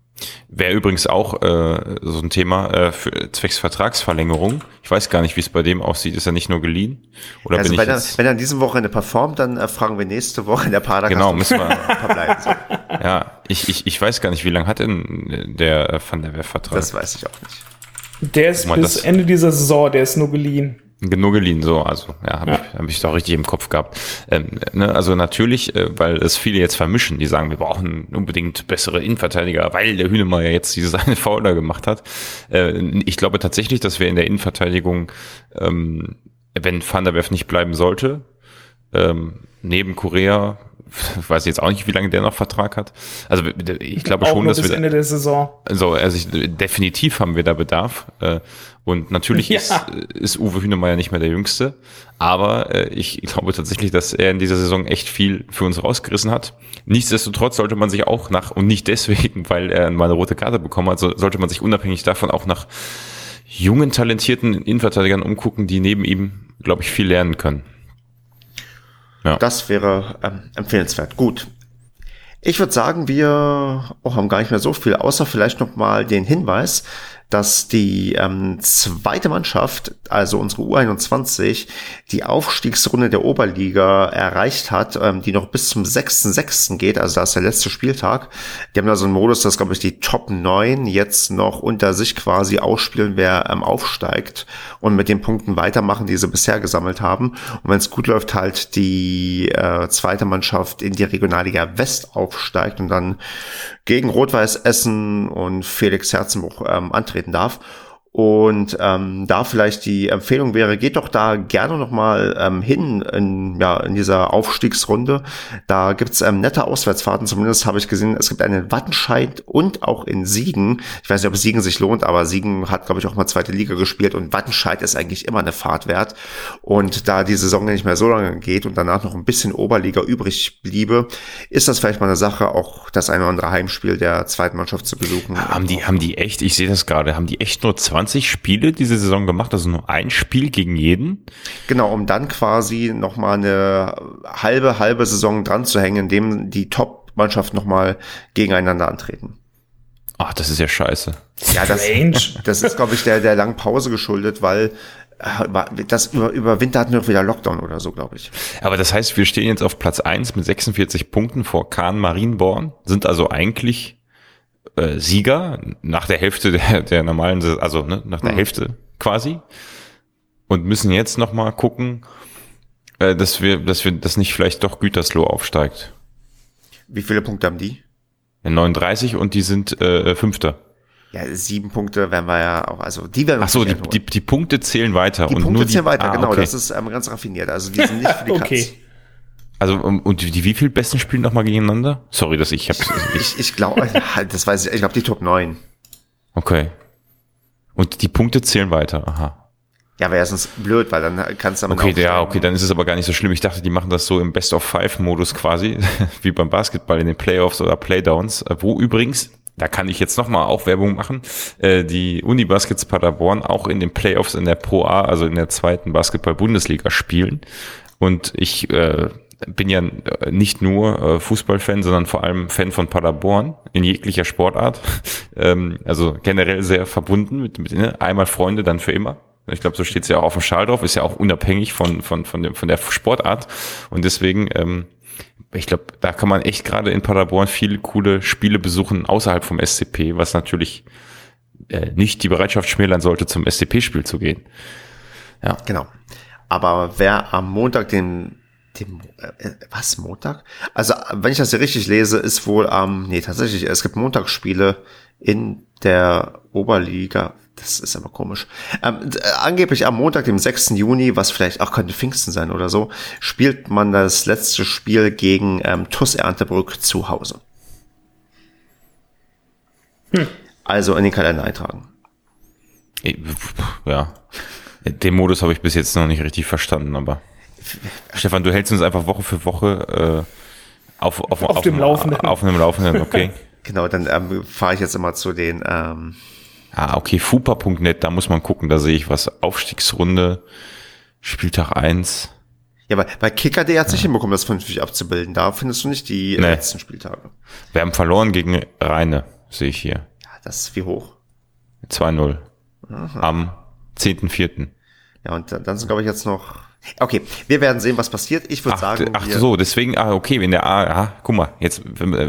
Wäre übrigens auch äh, so ein Thema äh, für zwecks Vertragsverlängerung. Ich weiß gar nicht, wie es bei dem aussieht. Ist er nicht nur geliehen? Oder also bin wenn, ich er, wenn er in diesem Wochenende performt, dann äh, fragen wir nächste Woche in der Padercast. Genau, müssen wir <laughs> verbleiben. So. Ja, ich, ich, ich weiß gar nicht, wie lange hat denn der äh, Van der Werf-Vertrag? Das weiß ich auch nicht. Der ist bis Ende dieser Saison, der ist nur geliehen. Genug geliehen, so, also ja, habe ja. ich, hab ich doch richtig im Kopf gehabt. Ähm, ne, also natürlich, äh, weil es viele jetzt vermischen, die sagen, wir brauchen unbedingt bessere Innenverteidiger, weil der Hühnemeier jetzt diese seine Fauler gemacht hat. Äh, ich glaube tatsächlich, dass wir in der Innenverteidigung, ähm, wenn Van der Werf nicht bleiben sollte, ähm, neben Korea ich weiß jetzt auch nicht, wie lange der noch Vertrag hat. Also ich glaube auch schon, dass bis wir Ende der Saison. Also, also ich, definitiv haben wir da Bedarf. Äh, und natürlich ja. ist, ist Uwe Hünemeyer nicht mehr der Jüngste, aber äh, ich glaube tatsächlich, dass er in dieser Saison echt viel für uns rausgerissen hat. Nichtsdestotrotz sollte man sich auch nach, und nicht deswegen, <laughs> weil er mal eine rote Karte bekommen hat, so, sollte man sich unabhängig davon auch nach jungen, talentierten Innenverteidigern umgucken, die neben ihm, glaube ich, viel lernen können. Ja. Das wäre ähm, empfehlenswert. Gut. Ich würde sagen, wir oh, haben gar nicht mehr so viel, außer vielleicht noch mal den Hinweis, dass die ähm, zweite Mannschaft, also unsere U21, die Aufstiegsrunde der Oberliga erreicht hat, ähm, die noch bis zum 6.6. geht, also da ist der letzte Spieltag. Die haben da so einen Modus, dass, glaube ich, die Top 9 jetzt noch unter sich quasi ausspielen, wer ähm, aufsteigt und mit den Punkten weitermachen, die sie bisher gesammelt haben. Und wenn es gut läuft, halt die äh, zweite Mannschaft in die Regionalliga West aufsteigt und dann gegen Rot-Weiß Essen und Felix Herzenbruch ähm, antreten darf. Und ähm, da vielleicht die Empfehlung wäre, geht doch da gerne nochmal ähm, hin in, ja, in dieser Aufstiegsrunde. Da gibt's ähm, nette Auswärtsfahrten, zumindest habe ich gesehen, es gibt einen Wattenscheid und auch in Siegen. Ich weiß nicht, ob Siegen sich lohnt, aber Siegen hat, glaube ich, auch mal zweite Liga gespielt und Wattenscheid ist eigentlich immer eine Fahrt wert. Und da die Saison nicht mehr so lange geht und danach noch ein bisschen Oberliga übrig bliebe, ist das vielleicht mal eine Sache, auch das eine oder andere Heimspiel der zweiten Mannschaft zu besuchen. Haben die, haben die echt, ich sehe das gerade, haben die echt nur 20 20 Spiele diese Saison gemacht, also nur ein Spiel gegen jeden. Genau, um dann quasi nochmal eine halbe, halbe Saison dran zu hängen, indem die Top-Mannschaften nochmal gegeneinander antreten. Ach, das ist ja scheiße. Ja, das, das ist, glaube ich, der, der langen Pause geschuldet, weil äh, das über, über Winter hatten wir auch wieder Lockdown oder so, glaube ich. Aber das heißt, wir stehen jetzt auf Platz eins mit 46 Punkten vor Kahn Marienborn, sind also eigentlich äh, Sieger nach der Hälfte der, der normalen, also ne, nach der mhm. Hälfte quasi und müssen jetzt noch mal gucken, äh, dass wir, dass wir, dass nicht vielleicht doch Gütersloh aufsteigt. Wie viele Punkte haben die? 39 und die sind äh, Fünfter. Ja, sieben Punkte werden wir ja auch, also die werden wir Ach so, die, die, die Punkte zählen weiter. Die und Punkte nur zählen weiter, ah, genau, okay. das ist ähm, ganz raffiniert. Also die sind nicht für die <laughs> okay. Katz. Also und die wie viel besten spielen nochmal gegeneinander? Sorry, dass ich habe ich ich glaube, das weiß ich, ich glaube die Top 9. Okay. Und die Punkte zählen weiter. Aha. Ja, wäre sonst blöd, weil dann kannst du damit Okay, ja, okay, dann ist es aber gar nicht so schlimm. Ich dachte, die machen das so im Best-of-Five-Modus quasi, <laughs> wie beim Basketball in den Playoffs oder Playdowns, äh, wo übrigens, da kann ich jetzt nochmal auch Werbung machen, äh, die Uni Baskets Paderborn auch in den Playoffs in der Pro A, also in der zweiten Basketball-Bundesliga spielen. Und ich äh, bin ja nicht nur äh, Fußballfan, sondern vor allem Fan von Paderborn in jeglicher Sportart. <laughs> ähm, also generell sehr verbunden mit, mit ne? einmal Freunde, dann für immer. Ich glaube, so steht es ja auch auf dem Schal drauf, ist ja auch unabhängig von, von, von, dem, von der Sportart. Und deswegen, ähm, ich glaube, da kann man echt gerade in Paderborn viele coole Spiele besuchen außerhalb vom SCP, was natürlich äh, nicht die Bereitschaft schmälern sollte, zum SCP-Spiel zu gehen. Ja. Genau. Aber wer am Montag den, den äh, was, Montag? Also, wenn ich das hier richtig lese, ist wohl am, nee, tatsächlich, es gibt Montagsspiele in der Oberliga. Das ist aber komisch. Ähm, äh, angeblich am Montag, dem 6. Juni, was vielleicht auch könnte Pfingsten sein oder so, spielt man das letzte Spiel gegen ähm, TUS Erntebrück zu Hause. Hm. Also in den Kalender eintragen. Ja. Den Modus habe ich bis jetzt noch nicht richtig verstanden, aber Stefan, du hältst uns einfach Woche für Woche äh, auf, auf, auf, auf dem Laufenden. Auf einem Laufenden, okay. <laughs> genau, dann ähm, fahre ich jetzt immer zu den. Ähm ah, okay, fupa.net, da muss man gucken, da sehe ich was. Aufstiegsrunde, Spieltag 1. Ja, aber bei Kicker.de hat es nicht hinbekommen, das vernünftig abzubilden. Da findest du nicht die nee. letzten Spieltage. Wir haben verloren gegen Rheine, sehe ich hier. Ja, das ist wie hoch? 2-0. Am 10.4. Ja, und dann sind, glaube ich, jetzt noch. Okay, wir werden sehen, was passiert. Ich würde sagen. Ach so, deswegen, ah, okay, wenn der A, ah, guck mal, jetzt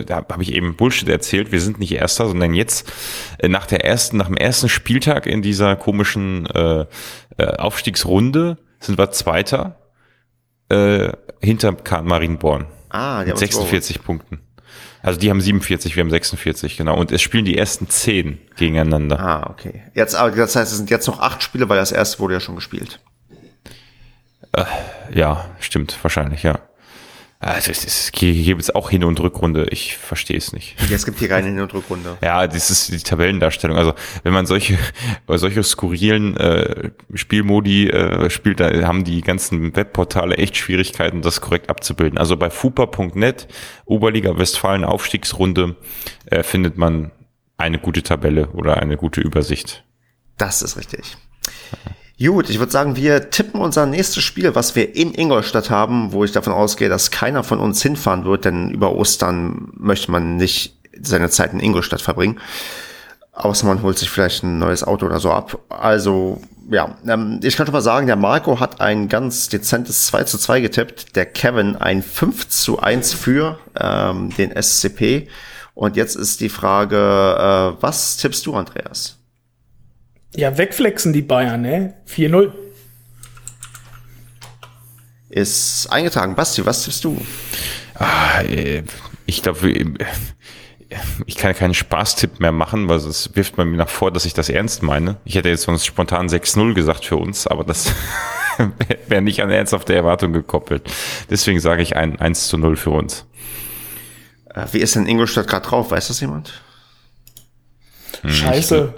da habe ich eben Bullshit erzählt. Wir sind nicht Erster, sondern jetzt äh, nach der ersten, nach dem ersten Spieltag in dieser komischen äh, äh, Aufstiegsrunde sind wir Zweiter äh, hinter Kahn Marienborn. Ah, die mit 46 Punkten. Also die haben 47, wir haben 46, genau. Und es spielen die ersten 10 gegeneinander. Ah, okay. Jetzt, aber das heißt, es sind jetzt noch acht Spiele, weil das erste wurde ja schon gespielt. Äh, ja, stimmt, wahrscheinlich, ja. Also es, es gibt es auch Hin- und Rückrunde. Ich verstehe es nicht. Ja, es gibt hier keine Hin- und Rückrunde. <laughs> Ja, das ist die Tabellendarstellung. Also wenn man solche solche skurrilen äh, Spielmodi äh, spielt, da haben die ganzen Webportale echt Schwierigkeiten, das korrekt abzubilden. Also bei fupa.net, Oberliga Westfalen Aufstiegsrunde, äh, findet man eine gute Tabelle oder eine gute Übersicht. Das ist richtig. Gut, ich würde sagen, wir tippen unser nächstes Spiel, was wir in Ingolstadt haben, wo ich davon ausgehe, dass keiner von uns hinfahren wird, denn über Ostern möchte man nicht seine Zeit in Ingolstadt verbringen. Außer man holt sich vielleicht ein neues Auto oder so ab. Also, ja, ähm, ich kann schon mal sagen, der Marco hat ein ganz dezentes 2 zu 2 getippt, der Kevin ein 5 zu 1 für ähm, den SCP. Und jetzt ist die Frage, äh, was tippst du, Andreas? Ja, wegflexen die Bayern, ne? 4-0. Ist eingetragen. Basti, was tippst du? Ah, ich glaube, ich kann keinen Spaßtipp mehr machen, weil es wirft bei mir nach vor, dass ich das ernst meine. Ich hätte jetzt sonst spontan 6-0 gesagt für uns, aber das <laughs> wäre nicht an ernsthafte Erwartung gekoppelt. Deswegen sage ich ein 1 zu 0 für uns. Äh, wie ist denn Ingolstadt gerade drauf? Weiß das jemand? Scheiße.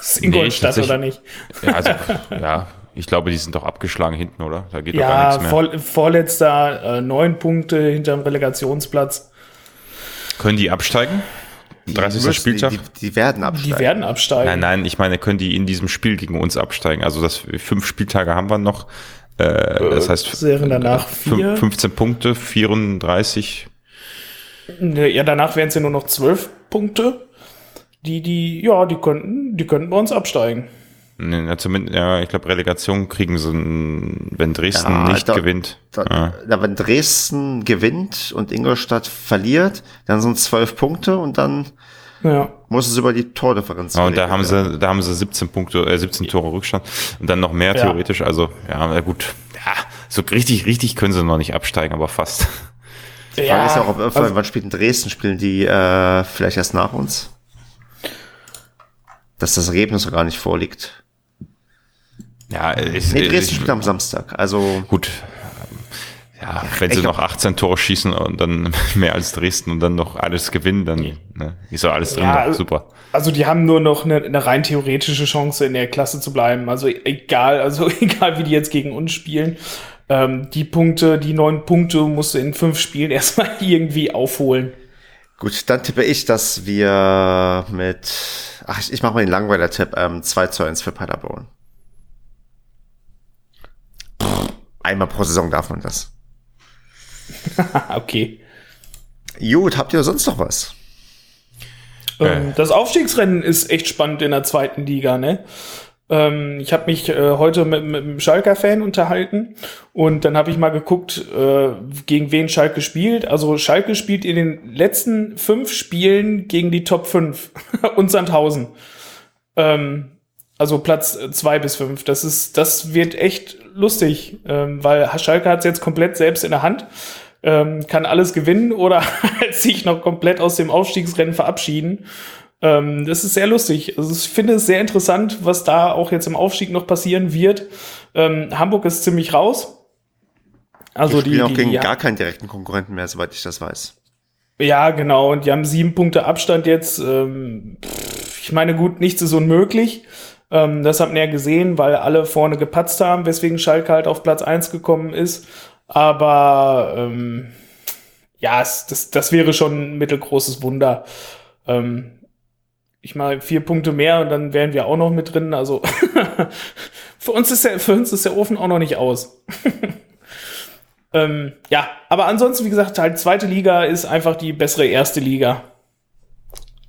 Ist Ingolstadt nee, oder nicht? Ja, also, ja, ich glaube, die sind doch abgeschlagen hinten, oder? Da geht ja, doch gar nichts mehr. Vor, vorletzter, äh, neun Punkte hinterm Relegationsplatz. Können die absteigen? 30. Müssen, Spieltag? Die, die, werden absteigen. Die werden absteigen. Nein, nein, ich meine, können die in diesem Spiel gegen uns absteigen? Also das fünf Spieltage haben wir noch. Äh, das heißt, Serien danach vier. 15 Punkte, 34. Ja, danach wären es ja nur noch 12 Punkte die, die, ja, die könnten, die könnten bei uns absteigen. Ja, zumindest, ja, ich glaube, Relegation kriegen sie, wenn Dresden ja, nicht da, gewinnt. Da, ja. wenn Dresden gewinnt und Ingolstadt verliert, dann sind es zwölf Punkte und dann ja. muss es über die Tordifferenz. Ja, und da haben sie, da haben sie 17 Punkte, äh, 17 Tore Rückstand und dann noch mehr theoretisch. Also, ja, gut. Ja, so richtig, richtig können sie noch nicht absteigen, aber fast. Die Frage ist ja auch, ob, also, wann spielt in Dresden? Spielen die äh, vielleicht erst nach uns? Dass das Ergebnis noch gar nicht vorliegt. Ja, ist, nee, Dresden spielt am Samstag. Also gut. Ja, wenn sie noch 18 Tore schießen und dann <laughs> mehr als Dresden und dann noch alles gewinnen, dann ne, ist doch alles drin. Ja, also, super. Also die haben nur noch eine, eine, rein theoretische Chance, in der Klasse zu bleiben. Also egal, also <laughs> egal, wie die jetzt gegen uns spielen. Ähm, die Punkte, die neun Punkte musst du in fünf Spielen <laughs> erstmal irgendwie aufholen. Gut, dann tippe ich, dass wir mit, ach, ich, ich mache mal den Langweiler-Tipp, ähm, 2 zu 1 für Paderborn. Einmal pro Saison darf man das. <laughs> okay. Gut, habt ihr sonst noch was? Ähm, das Aufstiegsrennen ist echt spannend in der zweiten Liga, ne? Ähm, ich habe mich äh, heute mit, mit einem Schalker-Fan unterhalten und dann habe ich mal geguckt, äh, gegen wen Schalke spielt. Also Schalke spielt in den letzten fünf Spielen gegen die Top 5 <laughs> und Sandhausen. Ähm, also Platz zwei bis fünf. Das ist, das wird echt lustig, ähm, weil Schalke hat es jetzt komplett selbst in der Hand ähm, kann alles gewinnen oder <laughs> sich noch komplett aus dem Aufstiegsrennen verabschieden. Ähm, das ist sehr lustig. Also ich finde es sehr interessant, was da auch jetzt im Aufstieg noch passieren wird. Ähm, Hamburg ist ziemlich raus. Also die, die auch gegen die, gar keinen direkten Konkurrenten mehr, soweit ich das weiß. Ja, genau. Und die haben sieben Punkte Abstand jetzt. Ähm, ich meine, gut, nichts ist unmöglich. Ähm, das habt ihr ja gesehen, weil alle vorne gepatzt haben, weswegen Schalke halt auf Platz eins gekommen ist. Aber ähm, ja, es, das, das wäre schon ein mittelgroßes Wunder. Ähm, ich mal vier Punkte mehr und dann wären wir auch noch mit drin. Also <laughs> für uns ist der, für uns ist der Ofen auch noch nicht aus. <laughs> ähm, ja, aber ansonsten, wie gesagt, halt zweite Liga ist einfach die bessere erste Liga.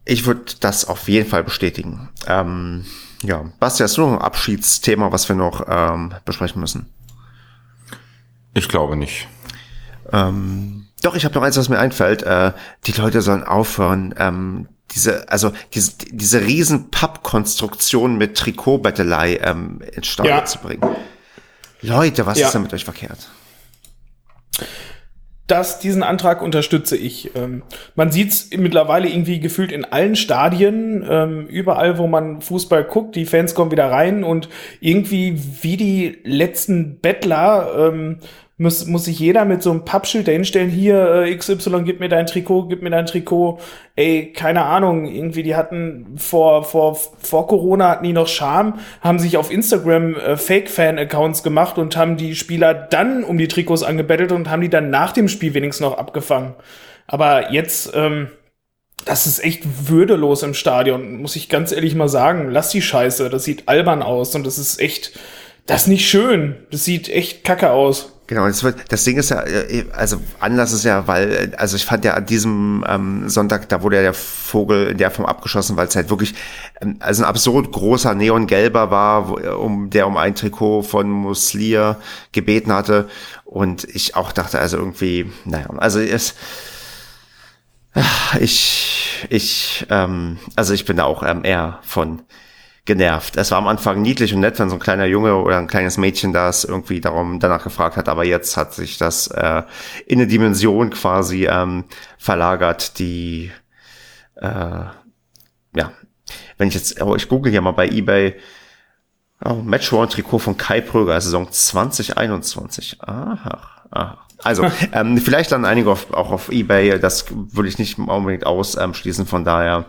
Ich würde das auf jeden Fall bestätigen. Ähm, ja, Basti, hast du noch ein Abschiedsthema, was wir noch ähm, besprechen müssen? Ich glaube nicht. Ähm, doch, ich habe noch eins, was mir einfällt. Äh, die Leute sollen aufhören, ähm, diese, also diese, diese riesen Pappkonstruktion mit Trikotbettelei ähm, ins Stadion ja. zu bringen. Leute, was ja. ist denn mit euch verkehrt? Das, diesen Antrag unterstütze ich. Ähm, man sieht es mittlerweile irgendwie gefühlt in allen Stadien, ähm, überall, wo man Fußball guckt, die Fans kommen wieder rein und irgendwie wie die letzten Bettler ähm, muss, muss sich jeder mit so einem Pappschild dahinstellen, hier äh, XY, gib mir dein Trikot, gib mir dein Trikot. Ey, keine Ahnung, irgendwie, die hatten vor, vor, vor Corona hatten die noch Charme, haben sich auf Instagram äh, Fake-Fan-Accounts gemacht und haben die Spieler dann um die Trikots angebettelt und haben die dann nach dem Spiel wenigstens noch abgefangen. Aber jetzt, ähm, das ist echt würdelos im Stadion, muss ich ganz ehrlich mal sagen. Lass die Scheiße, das sieht albern aus und das ist echt, das ist nicht schön. Das sieht echt kacke aus. Genau, das, wird, das Ding ist ja, äh, also Anlass ist ja, weil, also ich fand ja an diesem ähm, Sonntag, da wurde ja der Vogel in der Form abgeschossen, weil es halt wirklich, ähm, also ein absurd großer Neongelber war, wo, um der um ein Trikot von Muslier gebeten hatte. Und ich auch dachte, also irgendwie, naja, also es, ich, ich, ähm, also ich bin da auch ähm, eher von genervt. Es war am Anfang niedlich und nett, wenn so ein kleiner Junge oder ein kleines Mädchen das irgendwie darum danach gefragt hat, aber jetzt hat sich das äh, in eine Dimension quasi ähm, verlagert, die äh, ja, wenn ich jetzt, oh, ich google hier mal bei eBay oh, Matchworn-Trikot von Kai Pröger, Saison 2021. Aha, aha. Also, <laughs> ähm, vielleicht dann einige auf, auch auf eBay, das würde ich nicht unbedingt ausschließen, von daher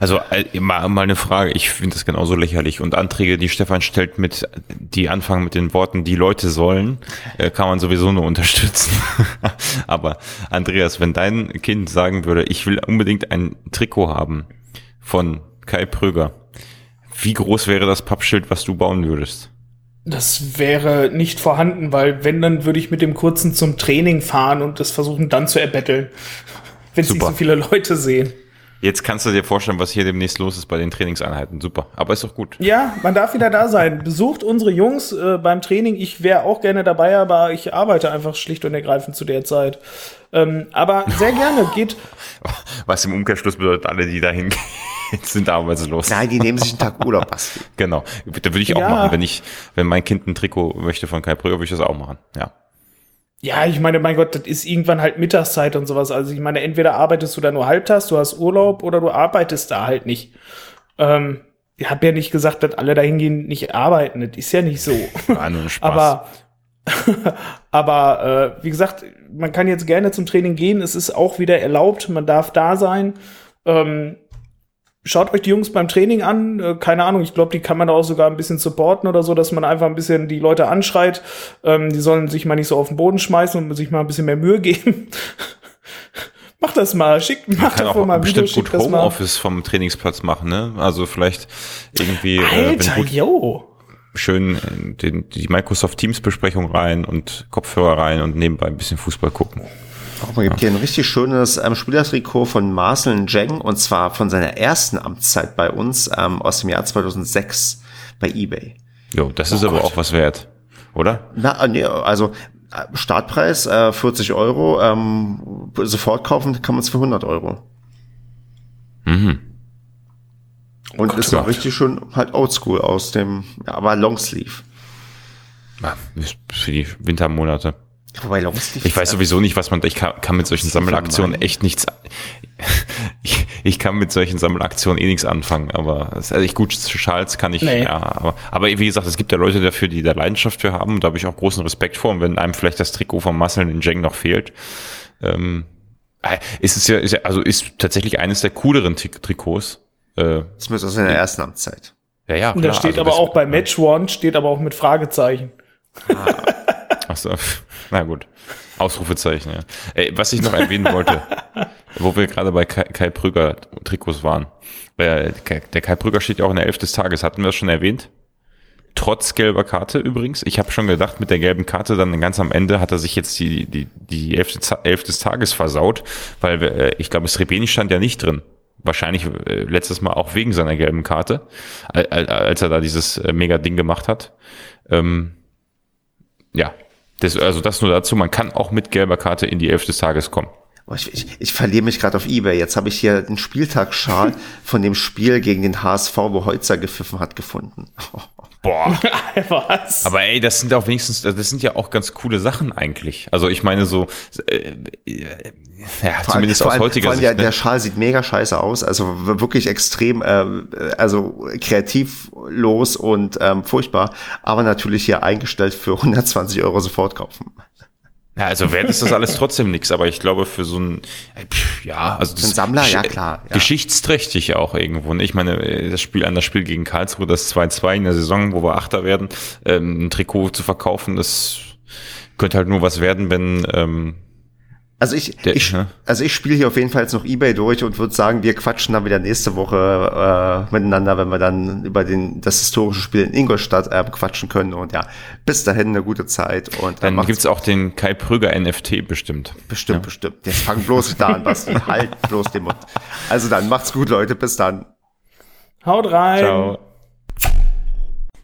also äh, mal, mal eine Frage, ich finde das genauso lächerlich. Und Anträge, die Stefan stellt, mit, die anfangen mit den Worten, die Leute sollen, äh, kann man sowieso nur unterstützen. <laughs> Aber Andreas, wenn dein Kind sagen würde, ich will unbedingt ein Trikot haben von Kai Pröger, wie groß wäre das Pappschild, was du bauen würdest? Das wäre nicht vorhanden, weil wenn, dann würde ich mit dem kurzen zum Training fahren und das versuchen dann zu erbetteln, wenn es nicht so viele Leute sehen. Jetzt kannst du dir vorstellen, was hier demnächst los ist bei den Trainingseinheiten. Super, aber ist doch gut. Ja, man darf wieder da sein. Besucht unsere Jungs äh, beim Training. Ich wäre auch gerne dabei, aber ich arbeite einfach schlicht und ergreifend zu der Zeit. Ähm, aber sehr gerne, geht. <laughs> Was im Umkehrschluss bedeutet, alle, die dahin gehen, <laughs> sind arbeitslos. Nein, die nehmen sich einen Tag Urlaub, <laughs> Basti. Genau. Da würde ich auch ja. machen, wenn ich, wenn mein Kind ein Trikot möchte von Kai Brügger, würde ich das auch machen. Ja. Ja, ich meine, mein Gott, das ist irgendwann halt Mittagszeit und sowas. Also ich meine, entweder arbeitest du da nur halbtags, du hast Urlaub oder du arbeitest da halt nicht. Ähm, ich habe ja nicht gesagt, dass alle da hingehen, nicht arbeiten. Das ist ja nicht so. <laughs> War nur Spaß. Aber, <laughs> aber äh, wie gesagt, man kann jetzt gerne zum Training gehen. Es ist auch wieder erlaubt, man darf da sein. Ähm, schaut euch die Jungs beim Training an. Äh, keine Ahnung, ich glaube, die kann man auch sogar ein bisschen supporten oder so, dass man einfach ein bisschen die Leute anschreit. Ähm, die sollen sich mal nicht so auf den Boden schmeißen und sich mal ein bisschen mehr Mühe <laughs> geben. Mach das mal, schick, mach kann doch auch mal ein Video, bestimmt schick gut. Homeoffice vom Trainingsplatz machen, ne? Also vielleicht irgendwie äh, Alter, gut, yo. schön äh, den, die Microsoft Teams Besprechung rein und Kopfhörer rein und nebenbei ein bisschen Fußball gucken. Auch man gibt hier ein richtig schönes ähm, Spielertrikot von Marcel Jeng und zwar von seiner ersten Amtszeit bei uns ähm, aus dem Jahr 2006 bei eBay. Jo, das ist aber auch was wert, oder? Na, äh, nee, also äh, Startpreis äh, 40 Euro, ähm, sofort kaufen kann man es für 100 Euro. Mhm. Und ist noch Gott. richtig schön halt oldschool aus dem, ja, aber Longsleeve. Ja, für die Wintermonate. Wobei Longsleeve. Ich weiß sowieso nicht, was man, ich kann, kann mit solchen Sammelaktionen echt nichts, ich, <laughs> ich kann mit solchen Sammelaktionen eh nichts anfangen, aber also ich gut, Schals kann ich, Nee. ja, aber, aber wie gesagt, es gibt ja Leute dafür, die da Leidenschaft für haben und da habe ich auch großen Respekt vor und wenn einem vielleicht das Trikot von Marcel in Jeng noch fehlt, ähm, äh, ist es ja, ist ja, also ist tatsächlich eines der cooleren Tri- Trikots, äh, Zumindest aus seiner ersten Amtszeit. ja, ja. Und da steht also aber das- auch bei Match One, steht aber auch mit Fragezeichen. Ach so, na gut. Ausrufezeichen, ja. Ey, was ich noch erwähnen wollte, <laughs> wo wir gerade bei Kai, Kai Prüger Trikots waren. Äh, Der Kai Prüger steht ja auch in der Elf des Tages. Hatten wir das schon erwähnt? Trotz gelber Karte übrigens. Ich habe schon gedacht, mit der gelben Karte dann ganz am Ende hat er sich jetzt die, die, die Elf, des, Elf des Tages versaut, weil wir, äh, ich glaube, Srebeni stand ja nicht drin. Wahrscheinlich äh, letztes Mal auch wegen seiner gelben Karte, al- al- als er da dieses äh, Mega-Ding gemacht hat. Ähm, ja, das, also das nur dazu, man kann auch mit gelber Karte in die Elf des Tages kommen. Oh, ich, ich, ich verliere mich gerade auf Ebay. Jetzt habe ich hier den Spieltagsschal <laughs> von dem Spiel gegen den HSV, wo Holzer gepfiffen hat, gefunden. <laughs> Boah. <laughs> Was? Aber ey, das sind auch wenigstens, das sind ja auch ganz coole Sachen eigentlich. Also ich meine so, äh, äh, ja, zumindest vor aus allem, heutiger vor allem Sicht. der, ne? der Schal sieht mega scheiße aus, also wirklich extrem, äh, also kreativlos und ähm, furchtbar, aber natürlich hier eingestellt für <laughs> 120 Euro sofort kaufen. Ja, also wert ist das alles trotzdem nichts, aber ich glaube für so ein, äh, ja, also das Ein Sammler, ja, klar, ja. Geschichtsträchtig auch irgendwo. Ne? Ich meine, äh, das Spiel an das Spiel gegen Karlsruhe, das 2-2 in der Saison, wo wir Achter werden, ähm, ein Trikot zu verkaufen, das könnte halt nur was werden, wenn, ähm, Also ich, Der- ich ne? also ich spiele hier auf jeden Fall jetzt noch Ebay durch und würde sagen, wir quatschen dann wieder nächste Woche äh, miteinander, wenn wir dann über den das historische Spiel in Ingolstadt äh, quatschen können. Und ja, bis dahin eine gute Zeit und dann macht's gibt's auch den Kai Prüger NFT bestimmt. bestimmt, bestimmt. Jetzt fang bloß da an, Basti. <laughs> halt bloß den Mund. Also dann macht's gut, Leute. Bis dann. Haut rein. Ciao.